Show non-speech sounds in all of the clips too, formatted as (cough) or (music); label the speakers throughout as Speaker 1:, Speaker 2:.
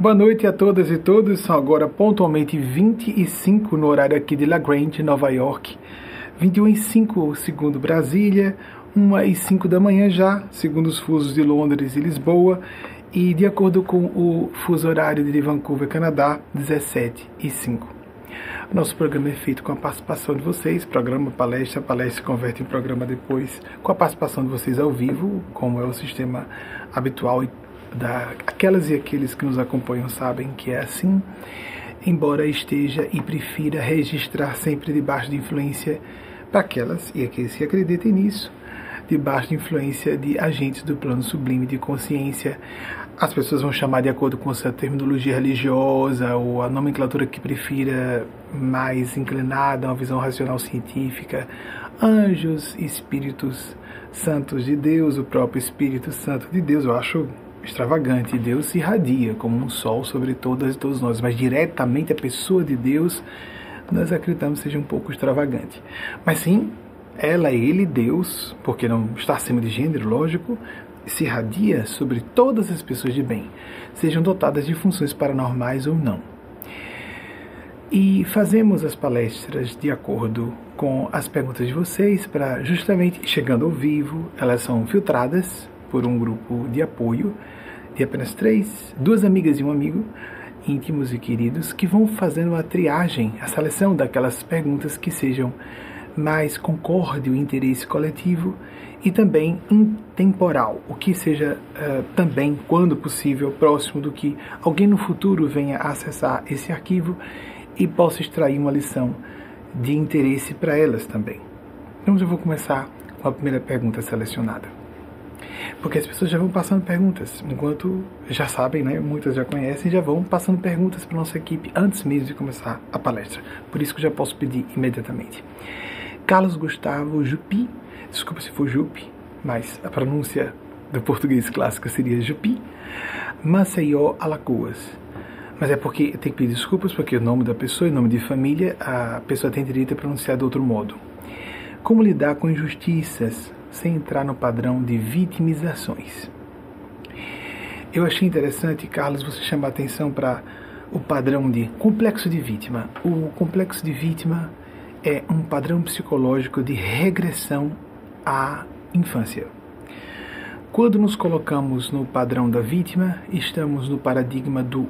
Speaker 1: Boa noite a todas e todos. São agora pontualmente 25 no horário aqui de La Grande, Nova York. 21 e 5 segundo Brasília, 1 e 5 da manhã já, segundo os fusos de Londres e Lisboa, e de acordo com o fuso horário de Vancouver, Canadá, 17 e 5. Nosso programa é feito com a participação de vocês, programa, palestra, palestra se converte em programa depois, com a participação de vocês ao vivo, como é o sistema habitual e da, aquelas e aqueles que nos acompanham sabem que é assim, embora esteja e prefira registrar sempre debaixo de influência para aquelas e aqueles que acreditem nisso, debaixo de influência de agentes do plano sublime de consciência. As pessoas vão chamar de acordo com sua terminologia religiosa ou a nomenclatura que prefira mais inclinada a uma visão racional científica, anjos, espíritos santos de Deus, o próprio Espírito Santo de Deus. Eu acho extravagante. Deus se irradia como um sol sobre todas e todos nós, mas diretamente a pessoa de Deus nós acreditamos seja um pouco extravagante. Mas sim, ela, ele, Deus, porque não está acima de gênero, lógico, se irradia sobre todas as pessoas de bem, sejam dotadas de funções paranormais ou não. E fazemos as palestras de acordo com as perguntas de vocês, para justamente chegando ao vivo, elas são filtradas por um grupo de apoio de apenas três, duas amigas e um amigo, íntimos e queridos, que vão fazendo a triagem, a seleção daquelas perguntas que sejam mais concorde o interesse coletivo e também intemporal, o que seja uh, também, quando possível, próximo do que alguém no futuro venha acessar esse arquivo e possa extrair uma lição de interesse para elas também. Então eu vou começar com a primeira pergunta selecionada. Porque as pessoas já vão passando perguntas, enquanto já sabem, né, muitas já conhecem, já vão passando perguntas para nossa equipe antes mesmo de começar a palestra. Por isso que eu já posso pedir imediatamente. Carlos Gustavo Jupi, desculpa se for Jupi, mas a pronúncia do português clássico seria Jupi, Maceió, Alagoas. Mas é porque tem que pedir desculpas, porque o nome da pessoa e nome de família, a pessoa tem direito a pronunciar de outro modo. Como lidar com injustiças, sem entrar no padrão de vitimizações. Eu achei interessante, Carlos, você chamar atenção para o padrão de complexo de vítima. O complexo de vítima é um padrão psicológico de regressão à infância. Quando nos colocamos no padrão da vítima, estamos no paradigma do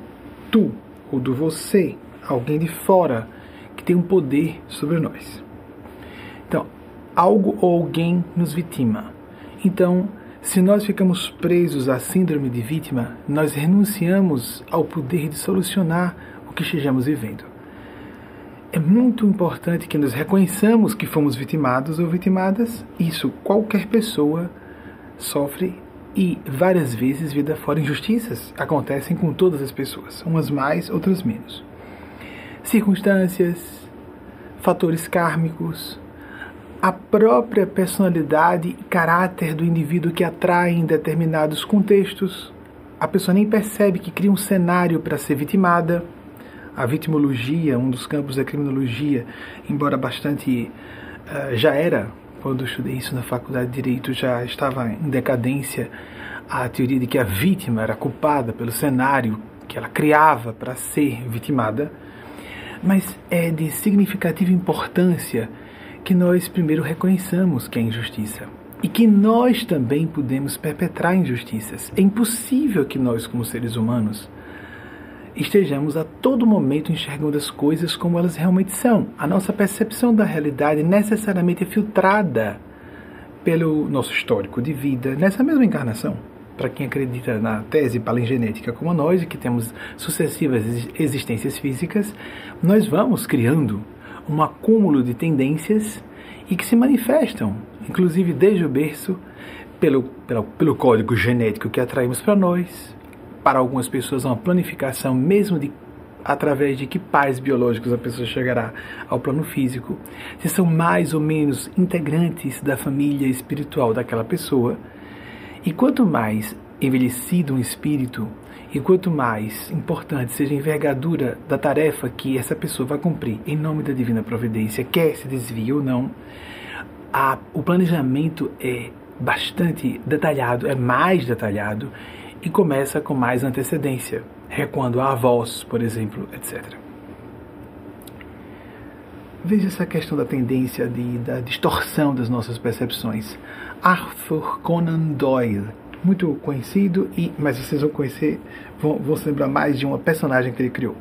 Speaker 1: tu ou do você, alguém de fora que tem um poder sobre nós algo ou alguém nos vitima. Então, se nós ficamos presos à síndrome de vítima, nós renunciamos ao poder de solucionar o que estejamos vivendo. É muito importante que nos reconheçamos que fomos vitimados ou vitimadas. Isso qualquer pessoa sofre e várias vezes vida fora injustiças acontecem com todas as pessoas, umas mais, outras menos. Circunstâncias, fatores kármicos, a própria personalidade e caráter do indivíduo que atrai em determinados contextos. A pessoa nem percebe que cria um cenário para ser vitimada. A vitimologia, um dos campos da criminologia, embora bastante uh, já era, quando estudei isso na faculdade de Direito, já estava em decadência a teoria de que a vítima era culpada pelo cenário que ela criava para ser vitimada, mas é de significativa importância que nós primeiro reconheçamos que é injustiça e que nós também podemos perpetrar injustiças. É impossível que nós, como seres humanos, estejamos a todo momento enxergando as coisas como elas realmente são. A nossa percepção da realidade necessariamente é filtrada pelo nosso histórico de vida nessa mesma encarnação. Para quem acredita na tese palingenética como nós, e que temos sucessivas existências físicas, nós vamos criando um acúmulo de tendências e que se manifestam, inclusive desde o berço, pelo, pelo, pelo código genético que atraímos para nós, para algumas pessoas uma planificação mesmo de através de que pais biológicos a pessoa chegará ao plano físico, se são mais ou menos integrantes da família espiritual daquela pessoa. E quanto mais envelhecido um espírito, e quanto mais importante seja a envergadura da tarefa que essa pessoa vai cumprir em nome da divina providência, quer se desvie ou não, a, o planejamento é bastante detalhado, é mais detalhado e começa com mais antecedência. recuando a avós, por exemplo, etc. Veja essa questão da tendência de, da distorção das nossas percepções. Arthur Conan Doyle, muito conhecido, e, mas vocês vão conhecer, vão, vão se lembrar mais de uma personagem que ele criou.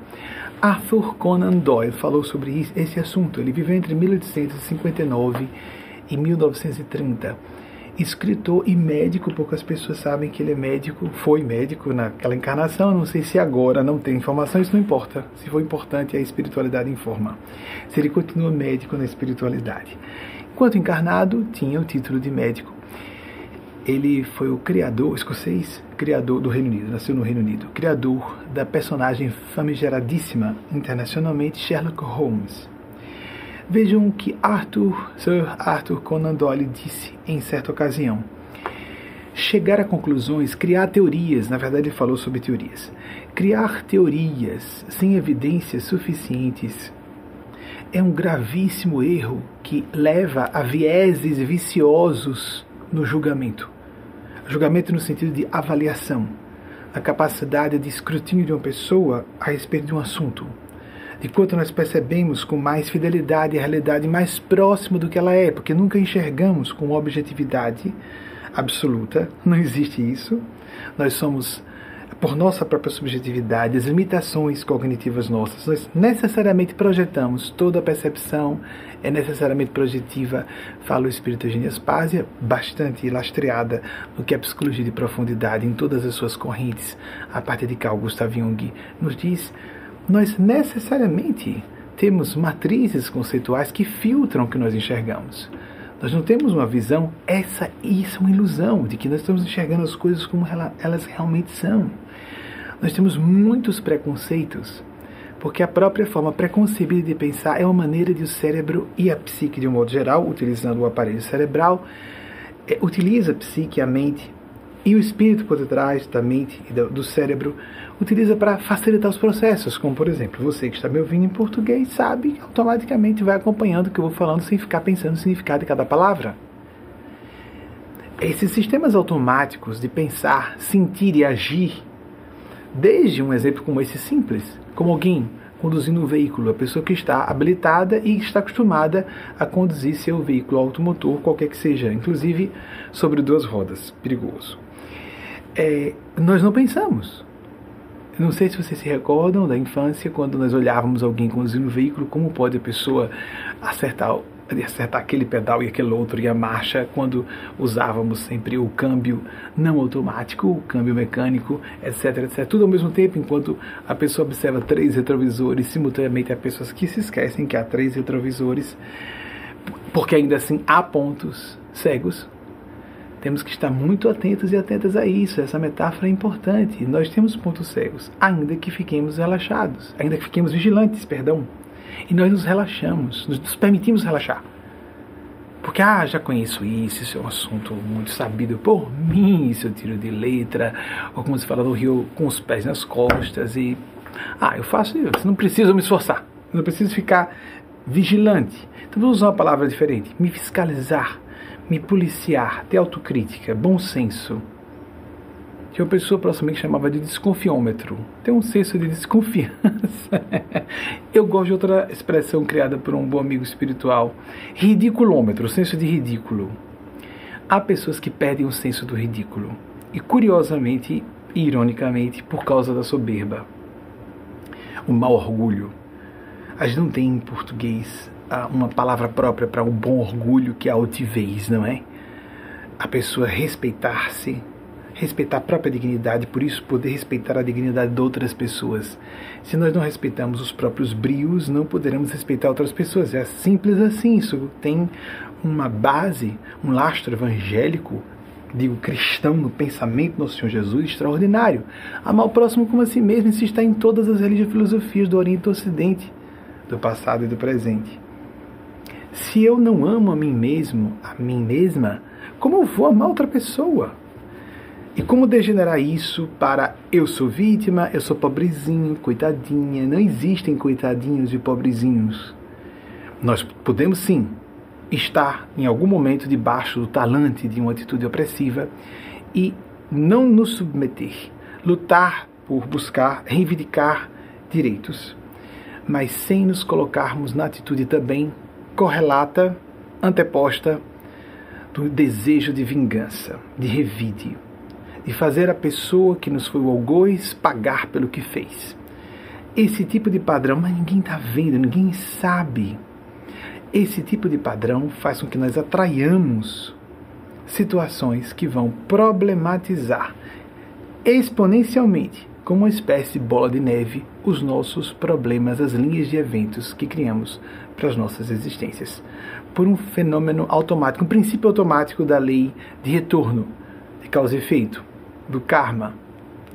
Speaker 1: Arthur Conan Doyle falou sobre esse assunto. Ele viveu entre 1859 e 1930 escritor e médico, poucas pessoas sabem que ele é médico, foi médico naquela encarnação, não sei se agora não tem informação, isso não importa. Se for importante, a espiritualidade informa. Se ele continua médico na espiritualidade. Enquanto encarnado, tinha o título de médico. Ele foi o criador, escocês, criador do Reino Unido, nasceu no Reino Unido, criador da personagem famigeradíssima internacionalmente Sherlock Holmes Vejam o que Arthur, Sir Arthur Conan Doyle disse em certa ocasião. Chegar a conclusões, criar teorias, na verdade ele falou sobre teorias. Criar teorias sem evidências suficientes é um gravíssimo erro que leva a vieses viciosos no julgamento. Julgamento no sentido de avaliação, a capacidade de escrutínio de uma pessoa a respeito de um assunto. De quanto nós percebemos com mais fidelidade a realidade mais próxima do que ela é, porque nunca enxergamos com objetividade absoluta, não existe isso. Nós somos, por nossa própria subjetividade, as limitações cognitivas nossas, nós necessariamente projetamos toda percepção, é necessariamente projetiva, fala o espírito Eugênia Spásia, bastante lastreada no que é psicologia de profundidade em todas as suas correntes, a partir de Carl Gustav Jung, nos diz nós necessariamente temos matrizes conceituais que filtram o que nós enxergamos. Nós não temos uma visão, essa isso é uma ilusão, de que nós estamos enxergando as coisas como elas realmente são. Nós temos muitos preconceitos, porque a própria forma preconcebida de pensar é uma maneira de o cérebro e a psique, de um modo geral, utilizando o aparelho cerebral, é, utiliza a psique, a mente e o espírito por detrás da mente e do, do cérebro utiliza para facilitar os processos, como por exemplo, você que está me ouvindo em português sabe que automaticamente vai acompanhando o que eu vou falando sem ficar pensando no significado de cada palavra. Esses sistemas automáticos de pensar, sentir e agir, desde um exemplo como esse simples, como alguém conduzindo um veículo, a pessoa que está habilitada e está acostumada a conduzir seu veículo automotor, qualquer que seja, inclusive sobre duas rodas, perigoso é, nós não pensamos. Não sei se vocês se recordam da infância, quando nós olhávamos alguém conduzindo um veículo, como pode a pessoa acertar, acertar aquele pedal e aquele outro e a marcha, quando usávamos sempre o câmbio não automático, o câmbio mecânico, etc, etc. Tudo ao mesmo tempo, enquanto a pessoa observa três retrovisores, simultaneamente há pessoas que se esquecem que há três retrovisores, porque ainda assim há pontos cegos temos que estar muito atentos e atentas a isso. Essa metáfora é importante. Nós temos pontos cegos, ainda que fiquemos relaxados, ainda que fiquemos vigilantes, perdão. E nós nos relaxamos, nos permitimos relaxar. Porque, ah, já conheço isso, isso é um assunto muito sabido por mim, isso eu tiro de letra, ou como se fala no Rio, com os pés nas costas, e, ah, eu faço isso, não preciso me esforçar, não preciso ficar vigilante. Então, vou usar uma palavra diferente, me fiscalizar, me policiar, ter autocrítica, bom senso. Que uma pessoa proximamente chamava de desconfiômetro. Ter um senso de desconfiança. Eu gosto de outra expressão criada por um bom amigo espiritual. Ridiculômetro, senso de ridículo. Há pessoas que perdem o senso do ridículo. E curiosamente e ironicamente, por causa da soberba. O mau orgulho. A gente não tem em português uma palavra própria para o um bom orgulho, que é a altivez, não é? A pessoa respeitar-se, respeitar a própria dignidade, por isso poder respeitar a dignidade de outras pessoas. Se nós não respeitamos os próprios brios, não poderemos respeitar outras pessoas. É simples assim. Isso tem uma base, um lastro evangélico, digo cristão no pensamento do nosso Senhor Jesus extraordinário. Amar o próximo como a si mesmo, isso está em todas as religiões e filosofias do Oriente e do Ocidente, do passado e do presente. Se eu não amo a mim mesmo, a mim mesma, como eu vou amar outra pessoa? E como degenerar isso para eu sou vítima, eu sou pobrezinho, coitadinha? Não existem coitadinhos e pobrezinhos. Nós podemos sim estar em algum momento debaixo do talante de uma atitude opressiva e não nos submeter, lutar por buscar reivindicar direitos, mas sem nos colocarmos na atitude também correlata, anteposta do desejo de vingança, de revide, de fazer a pessoa que nos foi o algoz pagar pelo que fez. Esse tipo de padrão, mas ninguém está vendo, ninguém sabe. Esse tipo de padrão faz com que nós atraiamos situações que vão problematizar exponencialmente, como uma espécie de bola de neve, os nossos problemas, as linhas de eventos que criamos para as nossas existências. Por um fenômeno automático, um princípio automático da lei de retorno, de causa e efeito, do karma,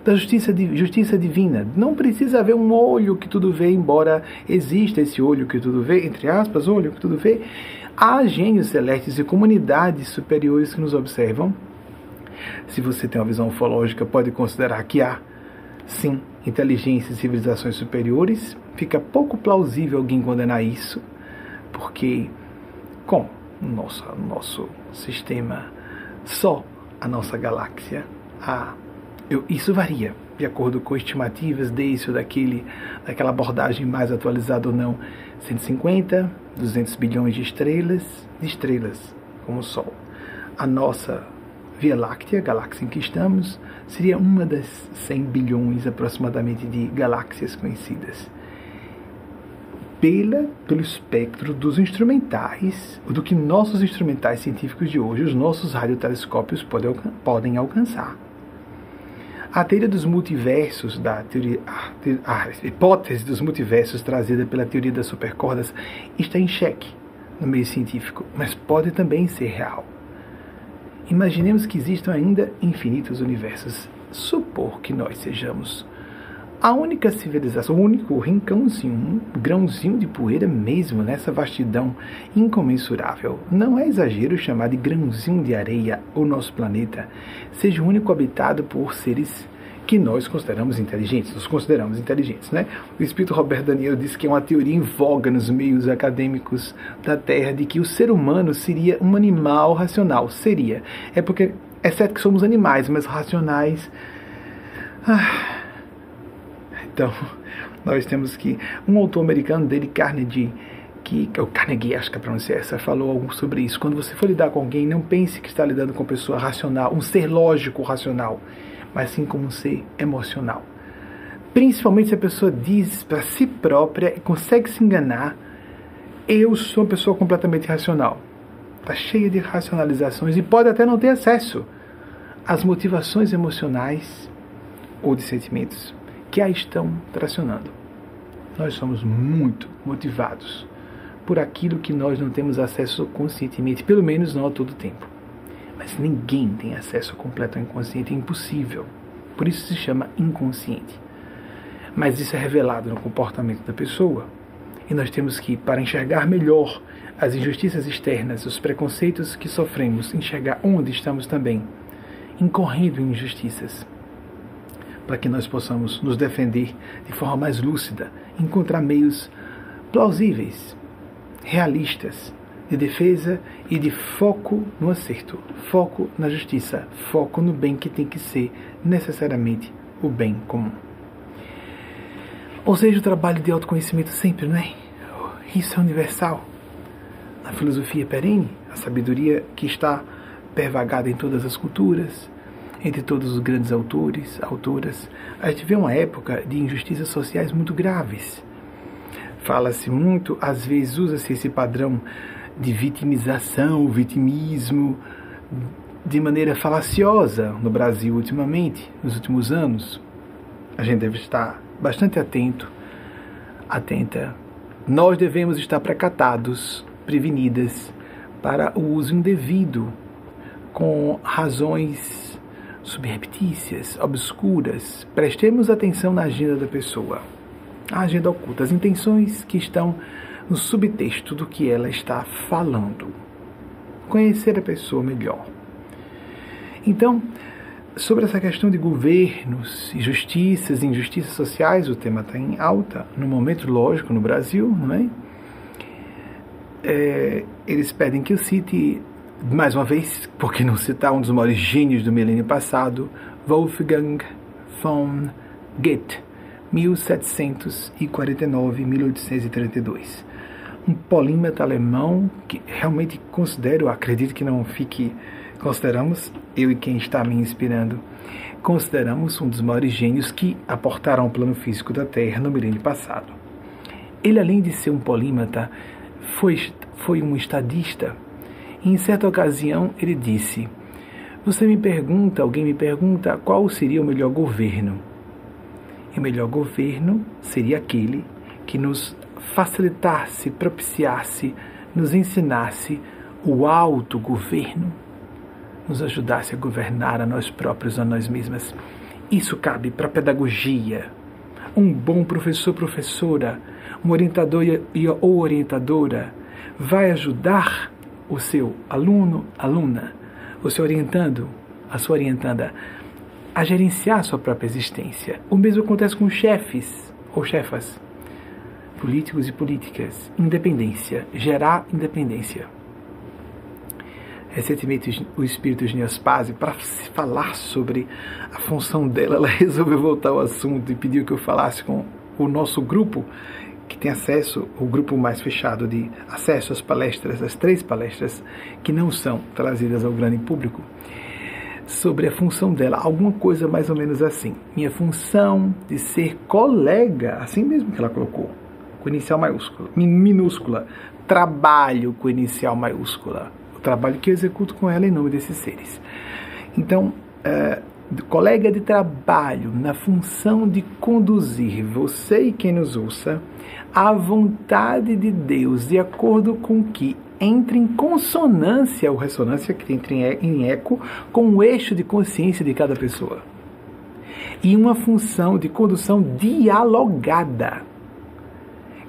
Speaker 1: da justiça, justiça divina. Não precisa haver um olho que tudo vê, embora exista esse olho que tudo vê, entre aspas, olho que tudo vê. Há gênios celestes e comunidades superiores que nos observam. Se você tem uma visão ufológica, pode considerar que há, sim, inteligências e civilizações superiores. Fica pouco plausível alguém condenar isso, porque com nosso, nosso sistema, só a nossa galáxia, a eu, isso varia de acordo com estimativas desse ou daquele, daquela abordagem mais atualizada ou não. 150, 200 bilhões de estrelas, de estrelas como o Sol. A nossa Via Láctea, galáxia em que estamos, seria uma das 100 bilhões aproximadamente de galáxias conhecidas. Pela, pelo espectro dos instrumentais, do que nossos instrumentais científicos de hoje, os nossos radiotelescópios podem, podem alcançar. A teoria dos multiversos, da teoria, a, hipótese dos multiversos trazida pela teoria das supercordas está em xeque no meio científico, mas pode também ser real. Imaginemos que existam ainda infinitos universos. Supor que nós sejamos a única civilização, o único rincãozinho, um grãozinho de poeira mesmo nessa vastidão incomensurável. Não é exagero chamar de grãozinho de areia o nosso planeta seja o único habitado por seres que nós consideramos inteligentes, nos consideramos inteligentes, né? O espírito Roberto Daniel disse que é uma teoria em voga nos meios acadêmicos da Terra de que o ser humano seria um animal racional. Seria. É porque, é certo que somos animais, mas racionais. Ah. Então, (laughs) nós temos que. Um autor americano dele, Carnegie, que, é o Carnegie, acho que a pronúncia é essa, falou algo sobre isso. Quando você for lidar com alguém, não pense que está lidando com uma pessoa racional, um ser lógico racional mas sim como um ser emocional. Principalmente se a pessoa diz para si própria e consegue se enganar, eu sou uma pessoa completamente racional. Está cheia de racionalizações e pode até não ter acesso às motivações emocionais ou de sentimentos que a estão tracionando. Nós somos muito motivados por aquilo que nós não temos acesso conscientemente, pelo menos não a todo tempo. Mas ninguém tem acesso completo ao inconsciente, é impossível. Por isso se chama inconsciente. Mas isso é revelado no comportamento da pessoa. E nós temos que, para enxergar melhor as injustiças externas, os preconceitos que sofremos, enxergar onde estamos também incorrendo em injustiças, para que nós possamos nos defender de forma mais lúcida, encontrar meios plausíveis, realistas, de defesa e de foco no acerto, foco na justiça, foco no bem que tem que ser necessariamente o bem comum. Ou seja, o trabalho de autoconhecimento sempre, não é? Isso é universal. Na filosofia perene, a sabedoria que está pervagada em todas as culturas, entre todos os grandes autores, autoras, a gente vê uma época de injustiças sociais muito graves. Fala-se muito, às vezes usa-se esse padrão de vitimização, vitimismo, de maneira falaciosa no Brasil ultimamente, nos últimos anos. A gente deve estar bastante atento, atenta. Nós devemos estar precatados, prevenidas para o uso indevido com razões subreptícias, obscuras. Prestemos atenção na agenda da pessoa, a agenda oculta, as intenções que estão no subtexto do que ela está falando. Conhecer a pessoa melhor. Então, sobre essa questão de governos, injustiças, injustiças sociais, o tema está em alta, no momento lógico no Brasil, não é? é? Eles pedem que eu cite, mais uma vez, porque não citar um dos maiores gênios do milênio passado, Wolfgang von Goethe, 1749-1832. Um polímata alemão que realmente considero, acredito que não fique, consideramos, eu e quem está me inspirando, consideramos um dos maiores gênios que aportaram ao plano físico da Terra no milênio passado. Ele, além de ser um polímata, foi, foi um estadista. E em certa ocasião ele disse: Você me pergunta, alguém me pergunta, qual seria o melhor governo? E o melhor governo seria aquele que nos facilitasse, propiciasse, nos ensinasse o autogoverno, nos ajudasse a governar a nós próprios, a nós mesmas. Isso cabe para a pedagogia. Um bom professor, professora, um orientador e, orientadora vai ajudar o seu aluno, aluna, o seu orientando, a sua orientanda a gerenciar a sua própria existência. O mesmo acontece com chefes ou chefas, políticos e políticas. Independência, gerar independência. Recentemente, o espírito de Neospase, para falar sobre a função dela, ela (laughs) resolveu voltar ao assunto e pediu que eu falasse com o nosso grupo, que tem acesso, o grupo mais fechado de acesso às palestras, as três palestras que não são trazidas ao grande público sobre a função dela, alguma coisa mais ou menos assim. Minha função de ser colega, assim mesmo que ela colocou, com inicial maiúscula, minúscula, trabalho com inicial maiúscula, o trabalho que eu executo com ela em nome desses seres. Então, colega de trabalho, na função de conduzir você e quem nos ouça à vontade de Deus, de acordo com que entre em consonância ou ressonância, que entra em eco, com o eixo de consciência de cada pessoa. E uma função de condução dialogada.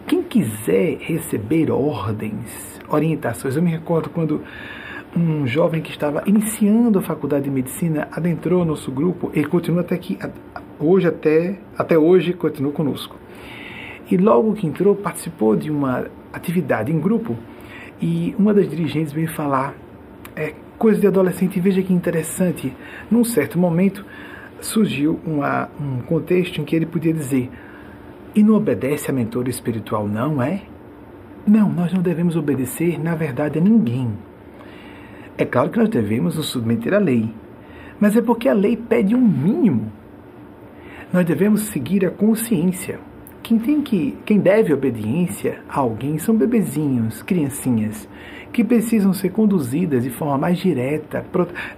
Speaker 1: Quem quiser receber ordens, orientações, eu me recordo quando um jovem que estava iniciando a faculdade de medicina adentrou nosso grupo e continua até aqui, hoje até, até hoje continua conosco. E logo que entrou, participou de uma atividade em grupo e uma das dirigentes veio falar é, coisa de adolescente. Veja que interessante, num certo momento surgiu uma, um contexto em que ele podia dizer: e não obedece a mentor espiritual, não é? Não, nós não devemos obedecer, na verdade, a ninguém. É claro que nós devemos nos submeter à lei, mas é porque a lei pede um mínimo. Nós devemos seguir a consciência. Quem tem que, quem deve obediência a alguém são bebezinhos, criancinhas, que precisam ser conduzidas de forma mais direta,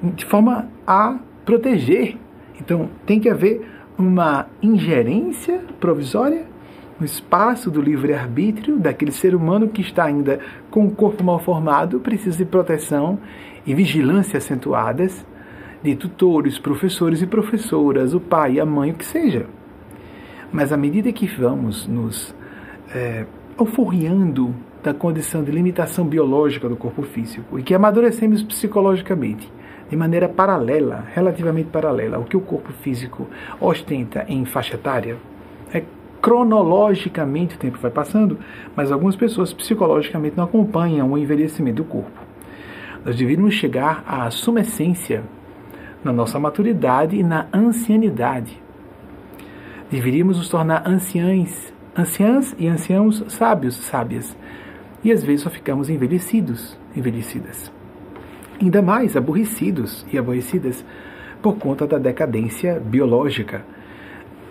Speaker 1: de forma a proteger. Então, tem que haver uma ingerência provisória no espaço do livre-arbítrio daquele ser humano que está ainda com o corpo mal formado, precisa de proteção e vigilância acentuadas de tutores, professores e professoras, o pai, a mãe, o que seja. Mas à medida que vamos nos é, alforriando da condição de limitação biológica do corpo físico e que amadurecemos psicologicamente de maneira paralela, relativamente paralela ao que o corpo físico ostenta em faixa etária, é, cronologicamente o tempo vai passando, mas algumas pessoas psicologicamente não acompanham o envelhecimento do corpo. Nós deveríamos chegar à sumescência na nossa maturidade e na ancianidade Deveríamos nos tornar anciães, anciãs e anciãos sábios, sábias. E às vezes só ficamos envelhecidos, envelhecidas. Ainda mais aborrecidos e aborrecidas por conta da decadência biológica.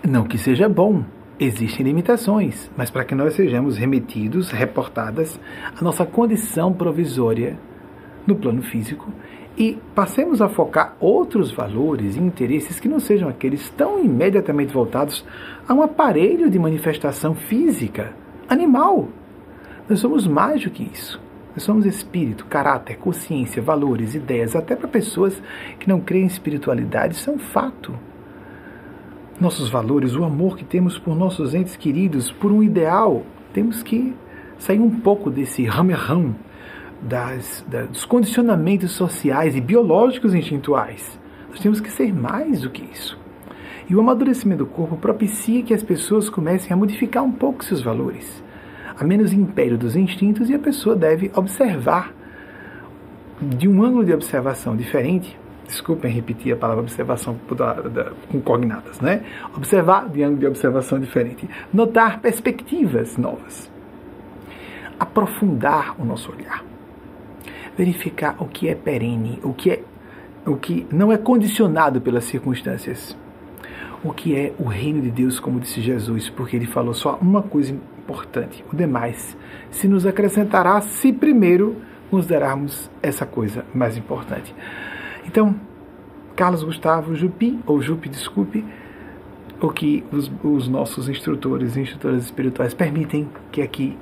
Speaker 1: Não que seja bom, existem limitações, mas para que nós sejamos remetidos, reportadas a nossa condição provisória no plano físico e passemos a focar outros valores e interesses que não sejam aqueles tão imediatamente voltados a um aparelho de manifestação física, animal. Nós somos mais do que isso. Nós somos espírito, caráter, consciência, valores, ideias, até para pessoas que não creem em espiritualidade, isso é um fato. Nossos valores, o amor que temos por nossos entes queridos, por um ideal, temos que sair um pouco desse ramerrão das, dos condicionamentos sociais e biológicos instintuais. Nós temos que ser mais do que isso. E o amadurecimento do corpo propicia que as pessoas comecem a modificar um pouco seus valores. Há menos império dos instintos e a pessoa deve observar de um ângulo de observação diferente desculpem repetir a palavra observação com cognatas, né? Observar de ângulo de observação diferente. Notar perspectivas novas. Aprofundar o nosso olhar. Verificar o que é perene, o que, é, o que não é condicionado pelas circunstâncias. O que é o reino de Deus, como disse Jesus, porque ele falou só uma coisa importante: o demais se nos acrescentará se primeiro considerarmos essa coisa mais importante. Então, Carlos Gustavo Jupi, ou Jupi, desculpe, o que os, os nossos instrutores e instrutoras espirituais permitem que aqui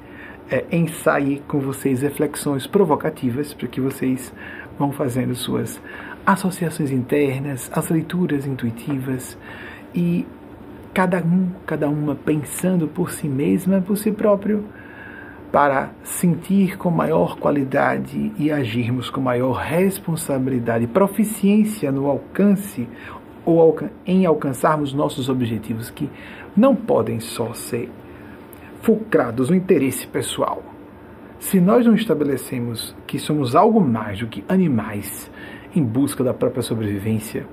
Speaker 1: é, ensaie com vocês reflexões provocativas para que vocês vão fazendo suas associações internas, as leituras intuitivas e cada um, cada uma pensando por si mesma, por si próprio para sentir com maior qualidade e agirmos com maior responsabilidade, proficiência no alcance ou em alcançarmos nossos objetivos que não podem só ser fulcrados no interesse pessoal. Se nós não estabelecemos que somos algo mais do que animais em busca da própria sobrevivência,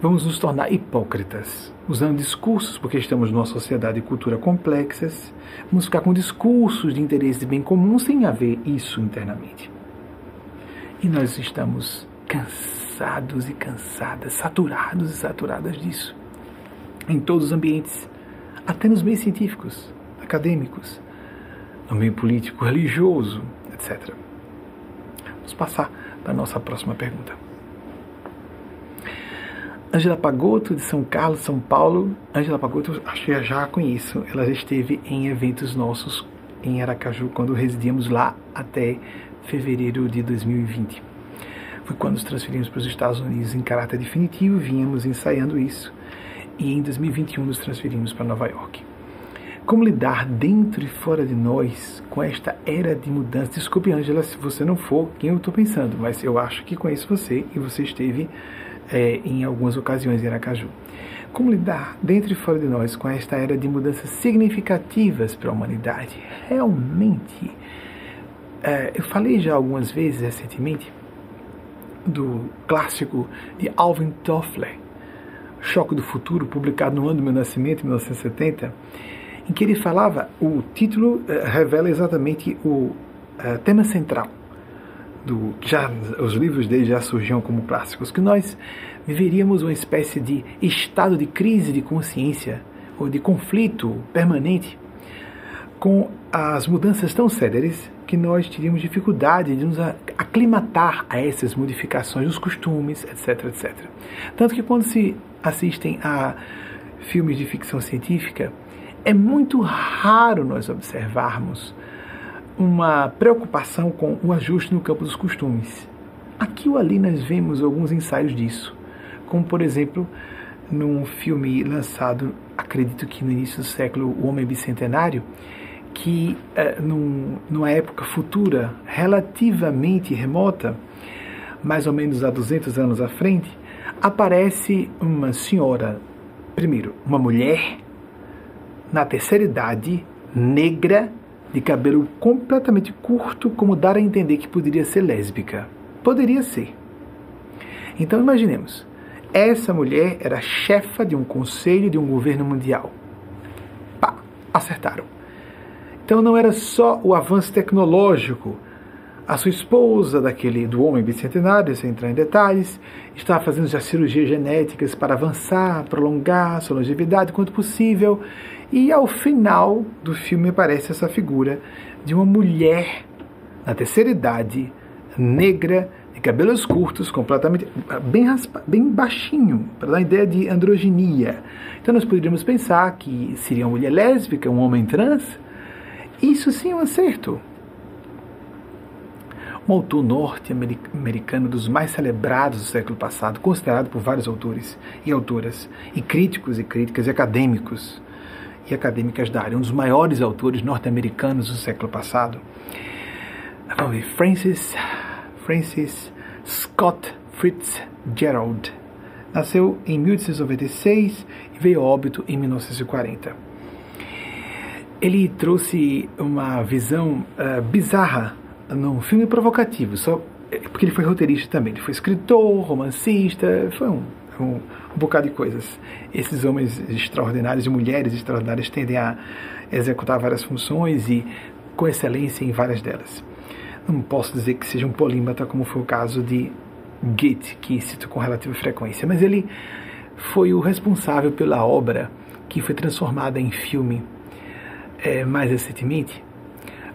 Speaker 1: vamos nos tornar hipócritas, usando discursos, porque estamos numa sociedade e cultura complexas, vamos ficar com discursos de interesse bem comum sem haver isso internamente. E nós estamos cansados e cansadas, saturados e saturadas disso, em todos os ambientes, até nos meios científicos, acadêmicos, no meio político, religioso, etc. Vamos passar para a nossa próxima pergunta. Angela Pagotto, de São Carlos, São Paulo. Angela Pagotto, acho que já a conheço. Ela já esteve em eventos nossos em Aracaju, quando residíamos lá até fevereiro de 2020. Foi quando nos transferimos para os Estados Unidos em caráter definitivo, vínhamos ensaiando isso. E em 2021 nos transferimos para Nova York. Como lidar dentro e fora de nós com esta era de mudança? Desculpe, Angela, se você não for quem eu estou pensando, mas eu acho que conheço você e você esteve é, em algumas ocasiões em Aracaju. Como lidar, dentro e fora de nós, com esta era de mudanças significativas para a humanidade? Realmente, é, eu falei já algumas vezes recentemente do clássico de Alvin Toffler, Choque do Futuro, publicado no ano do meu nascimento, 1970, em que ele falava, o título é, revela exatamente o é, tema central do já os livros dele já surgiam como clássicos, que nós viveríamos uma espécie de estado de crise de consciência ou de conflito permanente com as mudanças tão céleres que nós teríamos dificuldade de nos aclimatar a essas modificações dos costumes, etc, etc. Tanto que quando se assistem a filmes de ficção científica, é muito raro nós observarmos uma preocupação com o ajuste no campo dos costumes. Aqui ou ali nós vemos alguns ensaios disso, como por exemplo num filme lançado, acredito que no início do século, O Homem Bicentenário, que é, num, numa época futura, relativamente remota, mais ou menos há 200 anos à frente, aparece uma senhora, primeiro, uma mulher na terceira idade, negra, de cabelo completamente curto, como dar a entender que poderia ser lésbica. Poderia ser. Então imaginemos, essa mulher era chefa de um conselho de um governo mundial. Pá, acertaram. Então não era só o avanço tecnológico. A sua esposa, daquele do homem bicentenário, sem entrar em detalhes, estava fazendo já cirurgias genéticas para avançar, prolongar sua longevidade quanto possível e ao final do filme aparece essa figura de uma mulher na terceira idade, negra, de cabelos curtos, completamente bem, raspa, bem baixinho, para dar ideia de androginia. Então nós poderíamos pensar que seria uma mulher lésbica, um homem trans. Isso sim é um acerto. Um autor norte-americano dos mais celebrados do século passado, considerado por vários autores e autoras, e críticos e críticas e acadêmicos e acadêmicas da área, um dos maiores autores norte-americanos do século passado. Vamos ver, Francis, Francis Scott Fitzgerald. Nasceu em 1896 e veio a óbito em 1940. Ele trouxe uma visão uh, bizarra num filme provocativo, só porque ele foi roteirista também, ele foi escritor, romancista, foi um, um, um bocado de coisas. Esses homens extraordinários e mulheres extraordinárias tendem a executar várias funções e com excelência em várias delas. Não posso dizer que seja um polímata, como foi o caso de Goethe, que cito com relativa frequência, mas ele foi o responsável pela obra que foi transformada em filme é, mais recentemente,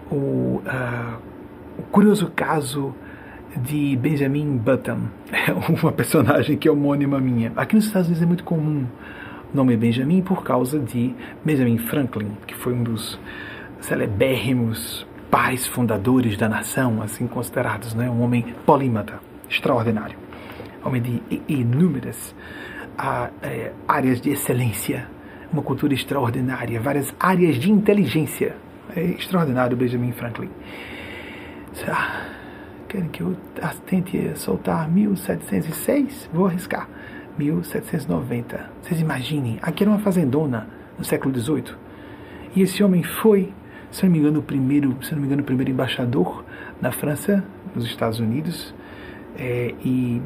Speaker 1: o, uh, o, curioso caso de Benjamin Button, uma personagem que é homônima minha. Aqui nos Estados Unidos é muito comum o nome Benjamin por causa de Benjamin Franklin, que foi um dos celebérrimos pais fundadores da nação, assim considerados, né? um homem polímata, extraordinário, homem de inúmeras uh, uh, áreas de excelência, uma cultura extraordinária, várias áreas de inteligência. É extraordinário Benjamin Franklin. Ah, querem que eu tente soltar 1706? Vou arriscar. 1790. Vocês imaginem, aqui era uma fazendona no século XVIII. E esse homem foi, se não me engano, o primeiro, se não me engano, o primeiro embaixador na França, nos Estados Unidos. É, e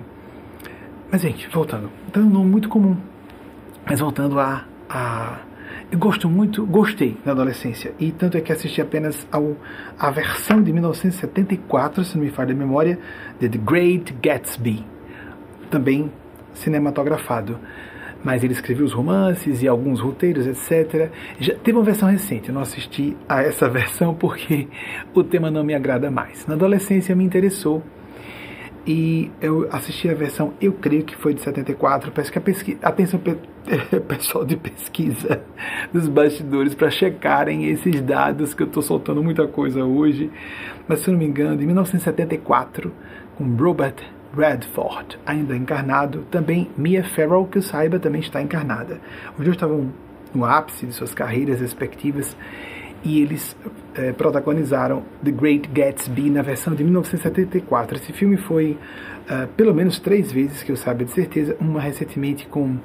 Speaker 1: mas gente, voltando, então é um nome muito comum. Mas voltando a, a gosto muito, gostei na adolescência e tanto é que assisti apenas ao, a versão de 1974, se não me falha a memória, de The Great Gatsby, também cinematografado. Mas ele escreveu os romances e alguns roteiros, etc. Já teve uma versão recente, eu não assisti a essa (laughs) versão porque o tema não me agrada mais. Na adolescência me interessou e eu assisti a versão, eu creio que foi de 74, parece que a pesquisa, atenção (laughs) pessoal de pesquisa dos bastidores para checarem esses dados que eu estou soltando muita coisa hoje, mas se eu não me engano, em 1974, com Robert Redford, ainda encarnado, também Mia Farrow, que eu saiba, também está encarnada. Os dois estavam no ápice de suas carreiras respectivas e eles é, protagonizaram The Great Gatsby na versão de 1974. Esse filme foi uh, pelo menos três vezes, que eu saiba de certeza, uma recentemente com.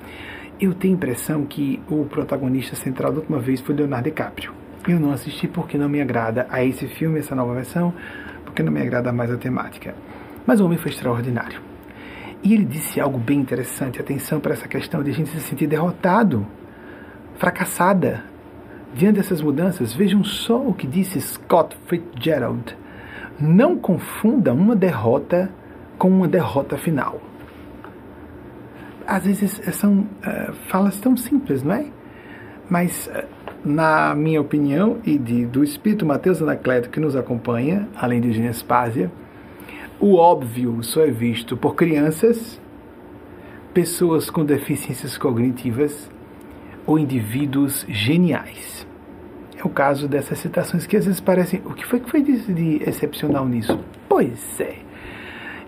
Speaker 1: Eu tenho a impressão que o protagonista central da última vez foi Leonardo DiCaprio. Eu não assisti porque não me agrada a esse filme, essa nova versão, porque não me agrada mais a temática. Mas o homem foi extraordinário. E ele disse algo bem interessante, atenção para essa questão de a gente se sentir derrotado, fracassada, Diante dessas mudanças, vejam só o que disse Scott Fitzgerald. Não confunda uma derrota com uma derrota final. Às vezes são uh, falas tão simples, não é? Mas, uh, na minha opinião e de, do espírito Mateus Anacleto que nos acompanha, além de Eugênia o óbvio só é visto por crianças, pessoas com deficiências cognitivas ou indivíduos geniais. O caso dessas citações que às vezes parecem. O que foi que foi de, de excepcional nisso? Pois é.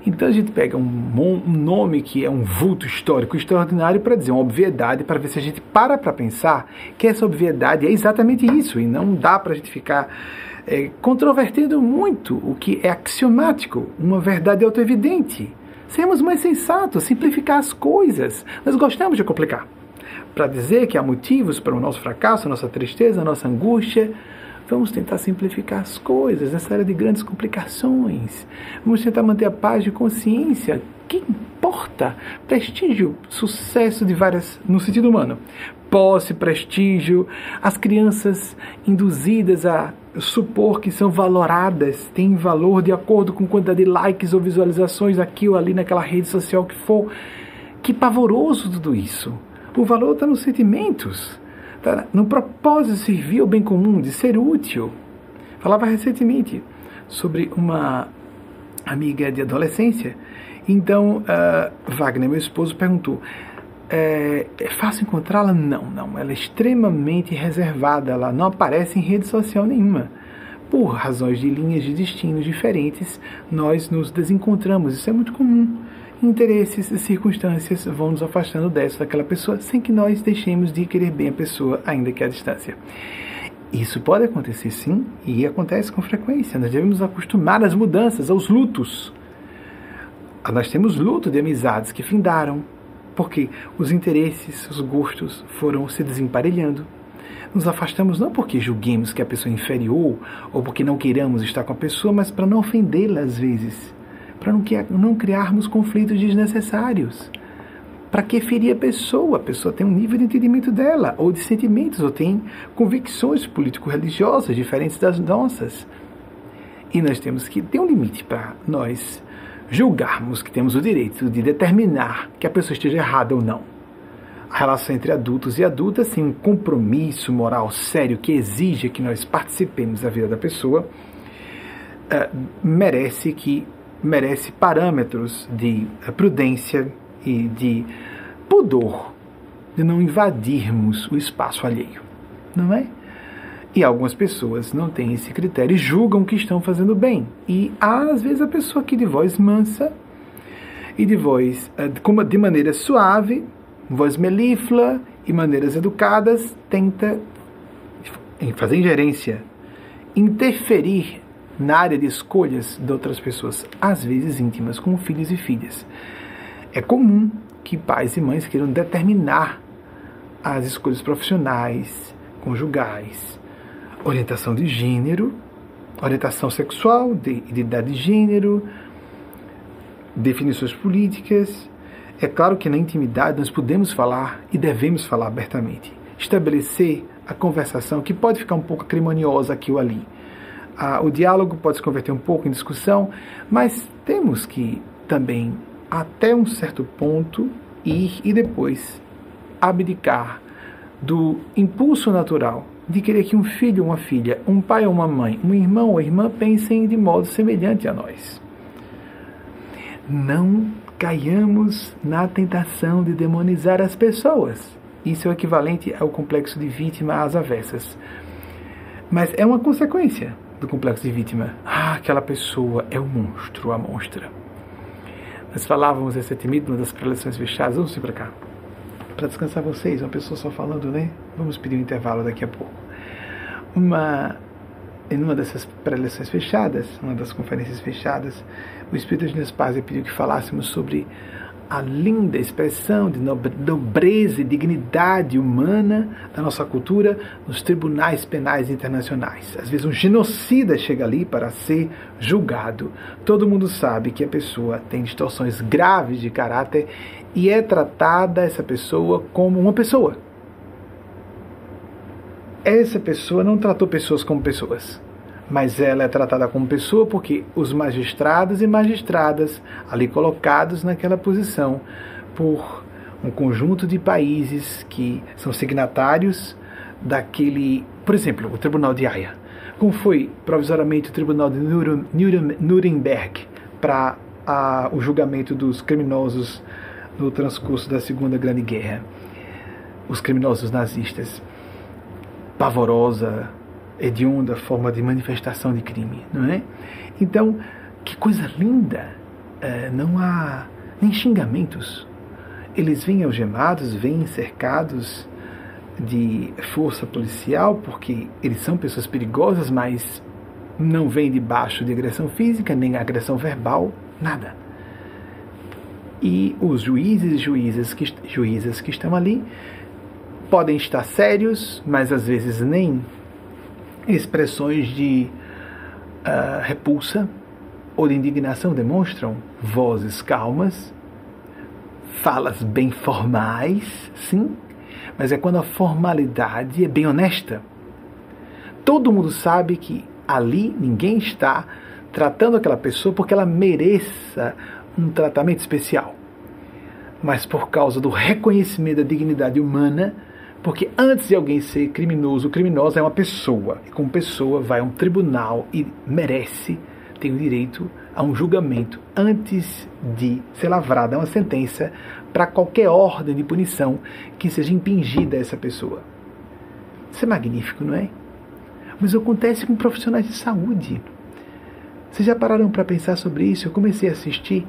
Speaker 1: Então a gente pega um, um, nome que é um vulto histórico extraordinário para dizer uma obviedade, para ver se a gente para para pensar que essa obviedade é exatamente isso e não dá para a gente ficar é, controvertendo muito o que é axiomático, uma verdade autoevidente. Sermos mais sensatos, simplificar as coisas. Nós gostamos de complicar para dizer que há motivos para o nosso fracasso, nossa tristeza, nossa angústia. Vamos tentar simplificar as coisas nessa era de grandes complicações. Vamos tentar manter a paz de consciência. Que importa? Prestígio, sucesso de várias, no sentido humano. Posse, prestígio, as crianças induzidas a supor que são valoradas, têm valor de acordo com quantidade de likes ou visualizações aqui ou ali naquela rede social que for. Que pavoroso tudo isso. O valor está nos sentimentos, tá no propósito de servir ao bem comum, de ser útil. Falava recentemente sobre uma amiga de adolescência. Então, uh, Wagner, meu esposo, perguntou: é, é fácil encontrá-la? Não, não. Ela é extremamente reservada. Ela não aparece em rede social nenhuma. Por razões de linhas de destinos diferentes, nós nos desencontramos. Isso é muito comum interesses e circunstâncias vão nos afastando dessa daquela pessoa sem que nós deixemos de querer bem a pessoa, ainda que à distância. Isso pode acontecer sim, e acontece com frequência. Nós devemos acostumar às mudanças, aos lutos. Ah, nós temos luto de amizades que findaram, porque os interesses, os gostos foram se desemparelhando. Nos afastamos não porque julguemos que a pessoa é inferior ou porque não queiramos estar com a pessoa, mas para não ofendê-la às vezes para não, não criarmos conflitos desnecessários. Para que ferir a pessoa? A pessoa tem um nível de entendimento dela, ou de sentimentos, ou tem convicções político-religiosas diferentes das nossas. E nós temos que ter um limite para nós julgarmos que temos o direito de determinar que a pessoa esteja errada ou não. A relação entre adultos e adultas tem um compromisso moral sério que exige que nós participemos da vida da pessoa, uh, merece que merece parâmetros de prudência e de pudor, de não invadirmos o espaço alheio, não é? E algumas pessoas não têm esse critério e julgam que estão fazendo bem. E às vezes, a pessoa que de voz mansa e de voz eh, de maneira suave, voz melíflua e maneiras educadas, tenta fazer ingerência, interferir na área de escolhas de outras pessoas, às vezes íntimas, como filhos e filhas. É comum que pais e mães queiram determinar as escolhas profissionais, conjugais, orientação de gênero, orientação sexual, de identidade de gênero, definições políticas. É claro que na intimidade nós podemos falar e devemos falar abertamente. Estabelecer a conversação, que pode ficar um pouco acrimoniosa aqui ou ali. O diálogo pode se converter um pouco em discussão, mas temos que também, até um certo ponto, ir e depois abdicar do impulso natural de querer que um filho uma filha, um pai ou uma mãe, um irmão ou irmã pensem de modo semelhante a nós. Não caiamos na tentação de demonizar as pessoas. Isso é o equivalente ao complexo de vítima às avessas. Mas é uma consequência do complexo de vítima. Ah, aquela pessoa é o monstro, a monstra. Nós falávamos recentemente numa das preleções fechadas, vamos ir para cá para descansar vocês, uma pessoa só falando, né? Vamos pedir um intervalo daqui a pouco. Uma, em uma dessas preleções fechadas, uma das conferências fechadas, o Espírito de Nespásia pediu que falássemos sobre a linda expressão de nobreza e dignidade humana da nossa cultura nos tribunais penais internacionais. Às vezes um genocida chega ali para ser julgado. Todo mundo sabe que a pessoa tem distorções graves de caráter e é tratada essa pessoa como uma pessoa. Essa pessoa não tratou pessoas como pessoas, mas ela é tratada como pessoa porque os magistrados e magistradas ali colocados naquela posição por um conjunto de países que são signatários daquele, por exemplo, o Tribunal de Haia, como foi provisoriamente o Tribunal de Nuremberg para o julgamento dos criminosos no transcurso da Segunda Grande Guerra. Os criminosos nazistas. Pavorosa, hedionda forma de manifestação de crime, não é? Então, que coisa linda! É, não há nem xingamentos. Eles vêm algemados, vêm cercados de força policial, porque eles são pessoas perigosas, mas não vêm debaixo de agressão física, nem agressão verbal, nada. E os juízes e juízes que, juízes que estão ali podem estar sérios, mas às vezes nem expressões de uh, repulsa ou de indignação demonstram vozes calmas, falas bem formais, sim, mas é quando a formalidade é bem honesta. Todo mundo sabe que ali ninguém está tratando aquela pessoa porque ela mereça um tratamento especial, mas por causa do reconhecimento da dignidade humana, porque antes de alguém ser criminoso, o criminoso é uma pessoa, e como pessoa vai a um tribunal e merece, tem o direito a um julgamento antes de ser lavrada uma sentença para qualquer ordem de punição que seja impingida a essa pessoa. Isso é magnífico, não é? Mas acontece com profissionais de saúde. Vocês já pararam para pensar sobre isso? Eu comecei a assistir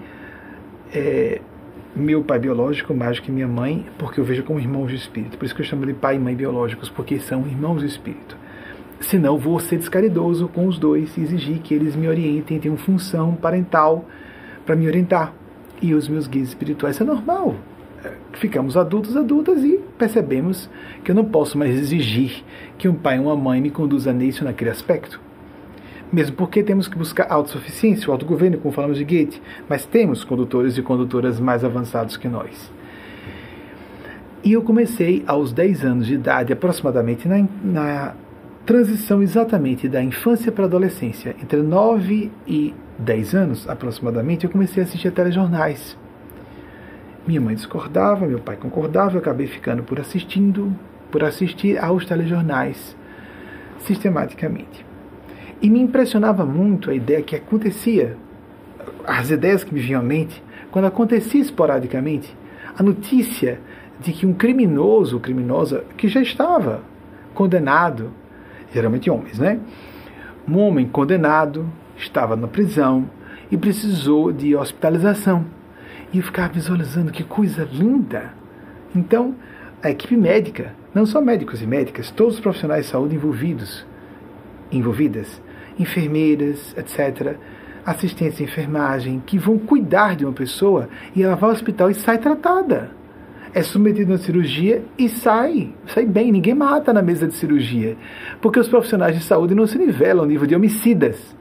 Speaker 1: é, meu pai biológico mais que minha mãe, porque eu vejo como irmãos de espírito. Por isso que eu chamo de pai e mãe biológicos, porque são irmãos de espírito. Senão vou ser descaridoso com os dois e exigir que eles me orientem, tenham função parental para me orientar. E os meus guias espirituais é normal. Ficamos adultos, adultas e percebemos que eu não posso mais exigir que um pai e uma mãe me conduza nisso naquele aspecto. Mesmo porque temos que buscar autossuficiência, o autogoverno, como falamos de Goethe, mas temos condutores e condutoras mais avançados que nós. E eu comecei aos 10 anos de idade, aproximadamente, na, na transição exatamente da infância para a adolescência. Entre 9 e 10 anos, aproximadamente, eu comecei a assistir a telejornais. Minha mãe discordava, meu pai concordava, eu acabei ficando por assistindo, por assistir aos telejornais sistematicamente. E me impressionava muito a ideia que acontecia, as ideias que me vinham à mente, quando acontecia esporadicamente a notícia de que um criminoso, criminosa, que já estava condenado, geralmente homens, né? Um homem condenado estava na prisão e precisou de hospitalização. E eu ficava visualizando que coisa linda. Então, a equipe médica, não só médicos e médicas, todos os profissionais de saúde envolvidos, envolvidas, enfermeiras, etc., assistentes de enfermagem, que vão cuidar de uma pessoa e ela vai ao hospital e sai tratada. É submetida a uma cirurgia e sai, sai bem, ninguém mata na mesa de cirurgia. Porque os profissionais de saúde não se nivelam ao nível de homicidas,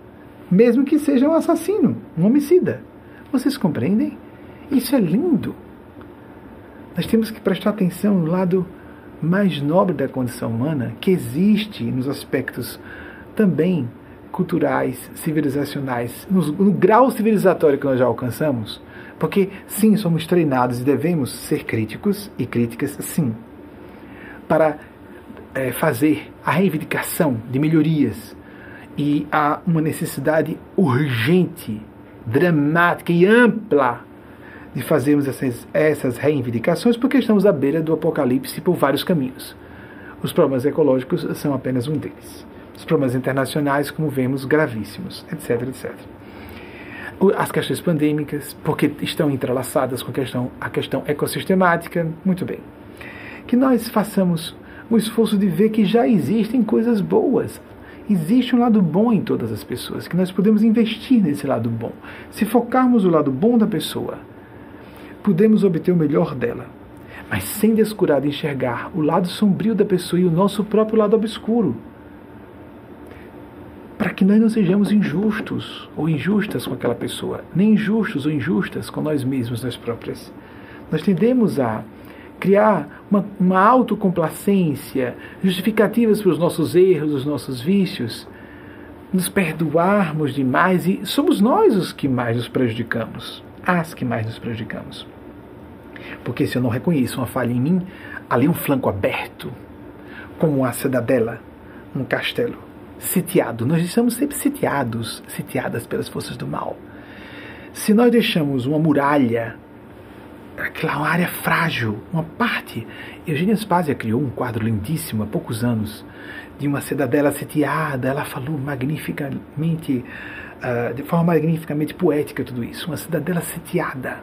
Speaker 1: mesmo que seja um assassino, um homicida. Vocês compreendem? Isso é lindo. Nós temos que prestar atenção no lado mais nobre da condição humana, que existe nos aspectos também culturais, civilizacionais, no, no grau civilizatório que nós já alcançamos, porque sim, somos treinados e devemos ser críticos e críticas, sim, para é, fazer a reivindicação de melhorias e há uma necessidade urgente, dramática e ampla de fazermos essas, essas reivindicações, porque estamos à beira do apocalipse por vários caminhos. Os problemas ecológicos são apenas um deles. Os problemas internacionais, como vemos, gravíssimos, etc, etc. As questões pandêmicas, porque estão entrelaçadas com a questão, a questão ecossistemática, muito bem. Que nós façamos o esforço de ver que já existem coisas boas. Existe um lado bom em todas as pessoas, que nós podemos investir nesse lado bom. Se focarmos o lado bom da pessoa, podemos obter o melhor dela, mas sem descurar de enxergar o lado sombrio da pessoa e o nosso próprio lado obscuro. Para que nós não sejamos injustos ou injustas com aquela pessoa, nem injustos ou injustas com nós mesmos, nós próprias. Nós tendemos a criar uma, uma autocomplacência, justificativas para os nossos erros, os nossos vícios, nos perdoarmos demais e somos nós os que mais nos prejudicamos as que mais nos prejudicamos. Porque se eu não reconheço uma falha em mim, ali um flanco aberto, como uma cidadela, um castelo, sitiado. Nós estamos sempre sitiados, sitiadas pelas forças do mal. Se nós deixamos uma muralha, aquela área frágil, uma parte. Eugênia Spazia criou um quadro lindíssimo há poucos anos de uma cidadela sitiada. Ela falou magnificamente uh, de forma magnificamente poética tudo isso, uma cidadela sitiada.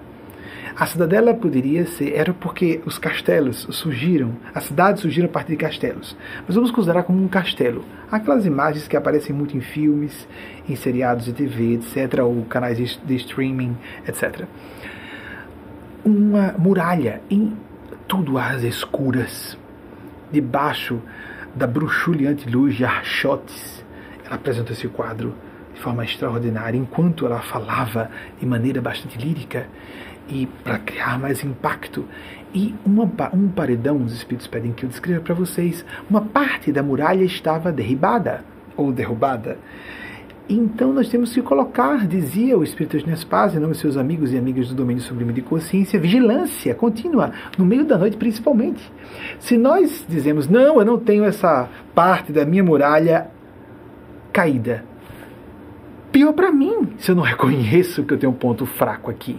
Speaker 1: A cidadela poderia ser, era porque os castelos surgiram, as cidades surgiram a partir de castelos. Mas vamos considerar como um castelo. Aquelas imagens que aparecem muito em filmes, em seriados de TV, etc., ou canais de, streaming, etc. Uma muralha em tudo às escuras, debaixo da bruxuleante luz de Archotes. Ela apresenta esse quadro de forma extraordinária, enquanto ela falava de maneira bastante lírica e para criar mais impacto. E uma, um paredão, os espíritos pedem que eu descreva para vocês, uma parte da muralha estava derribada ou derrubada. Então nós temos que colocar, dizia o Espírito de Nespaz, em nome de seus amigos e amigas do domínio sublime de consciência, vigilância contínua, no meio da noite principalmente. Se nós dizemos, não, eu não tenho essa parte da minha muralha caída, Pior para mim, se eu não reconheço que eu tenho um ponto fraco aqui.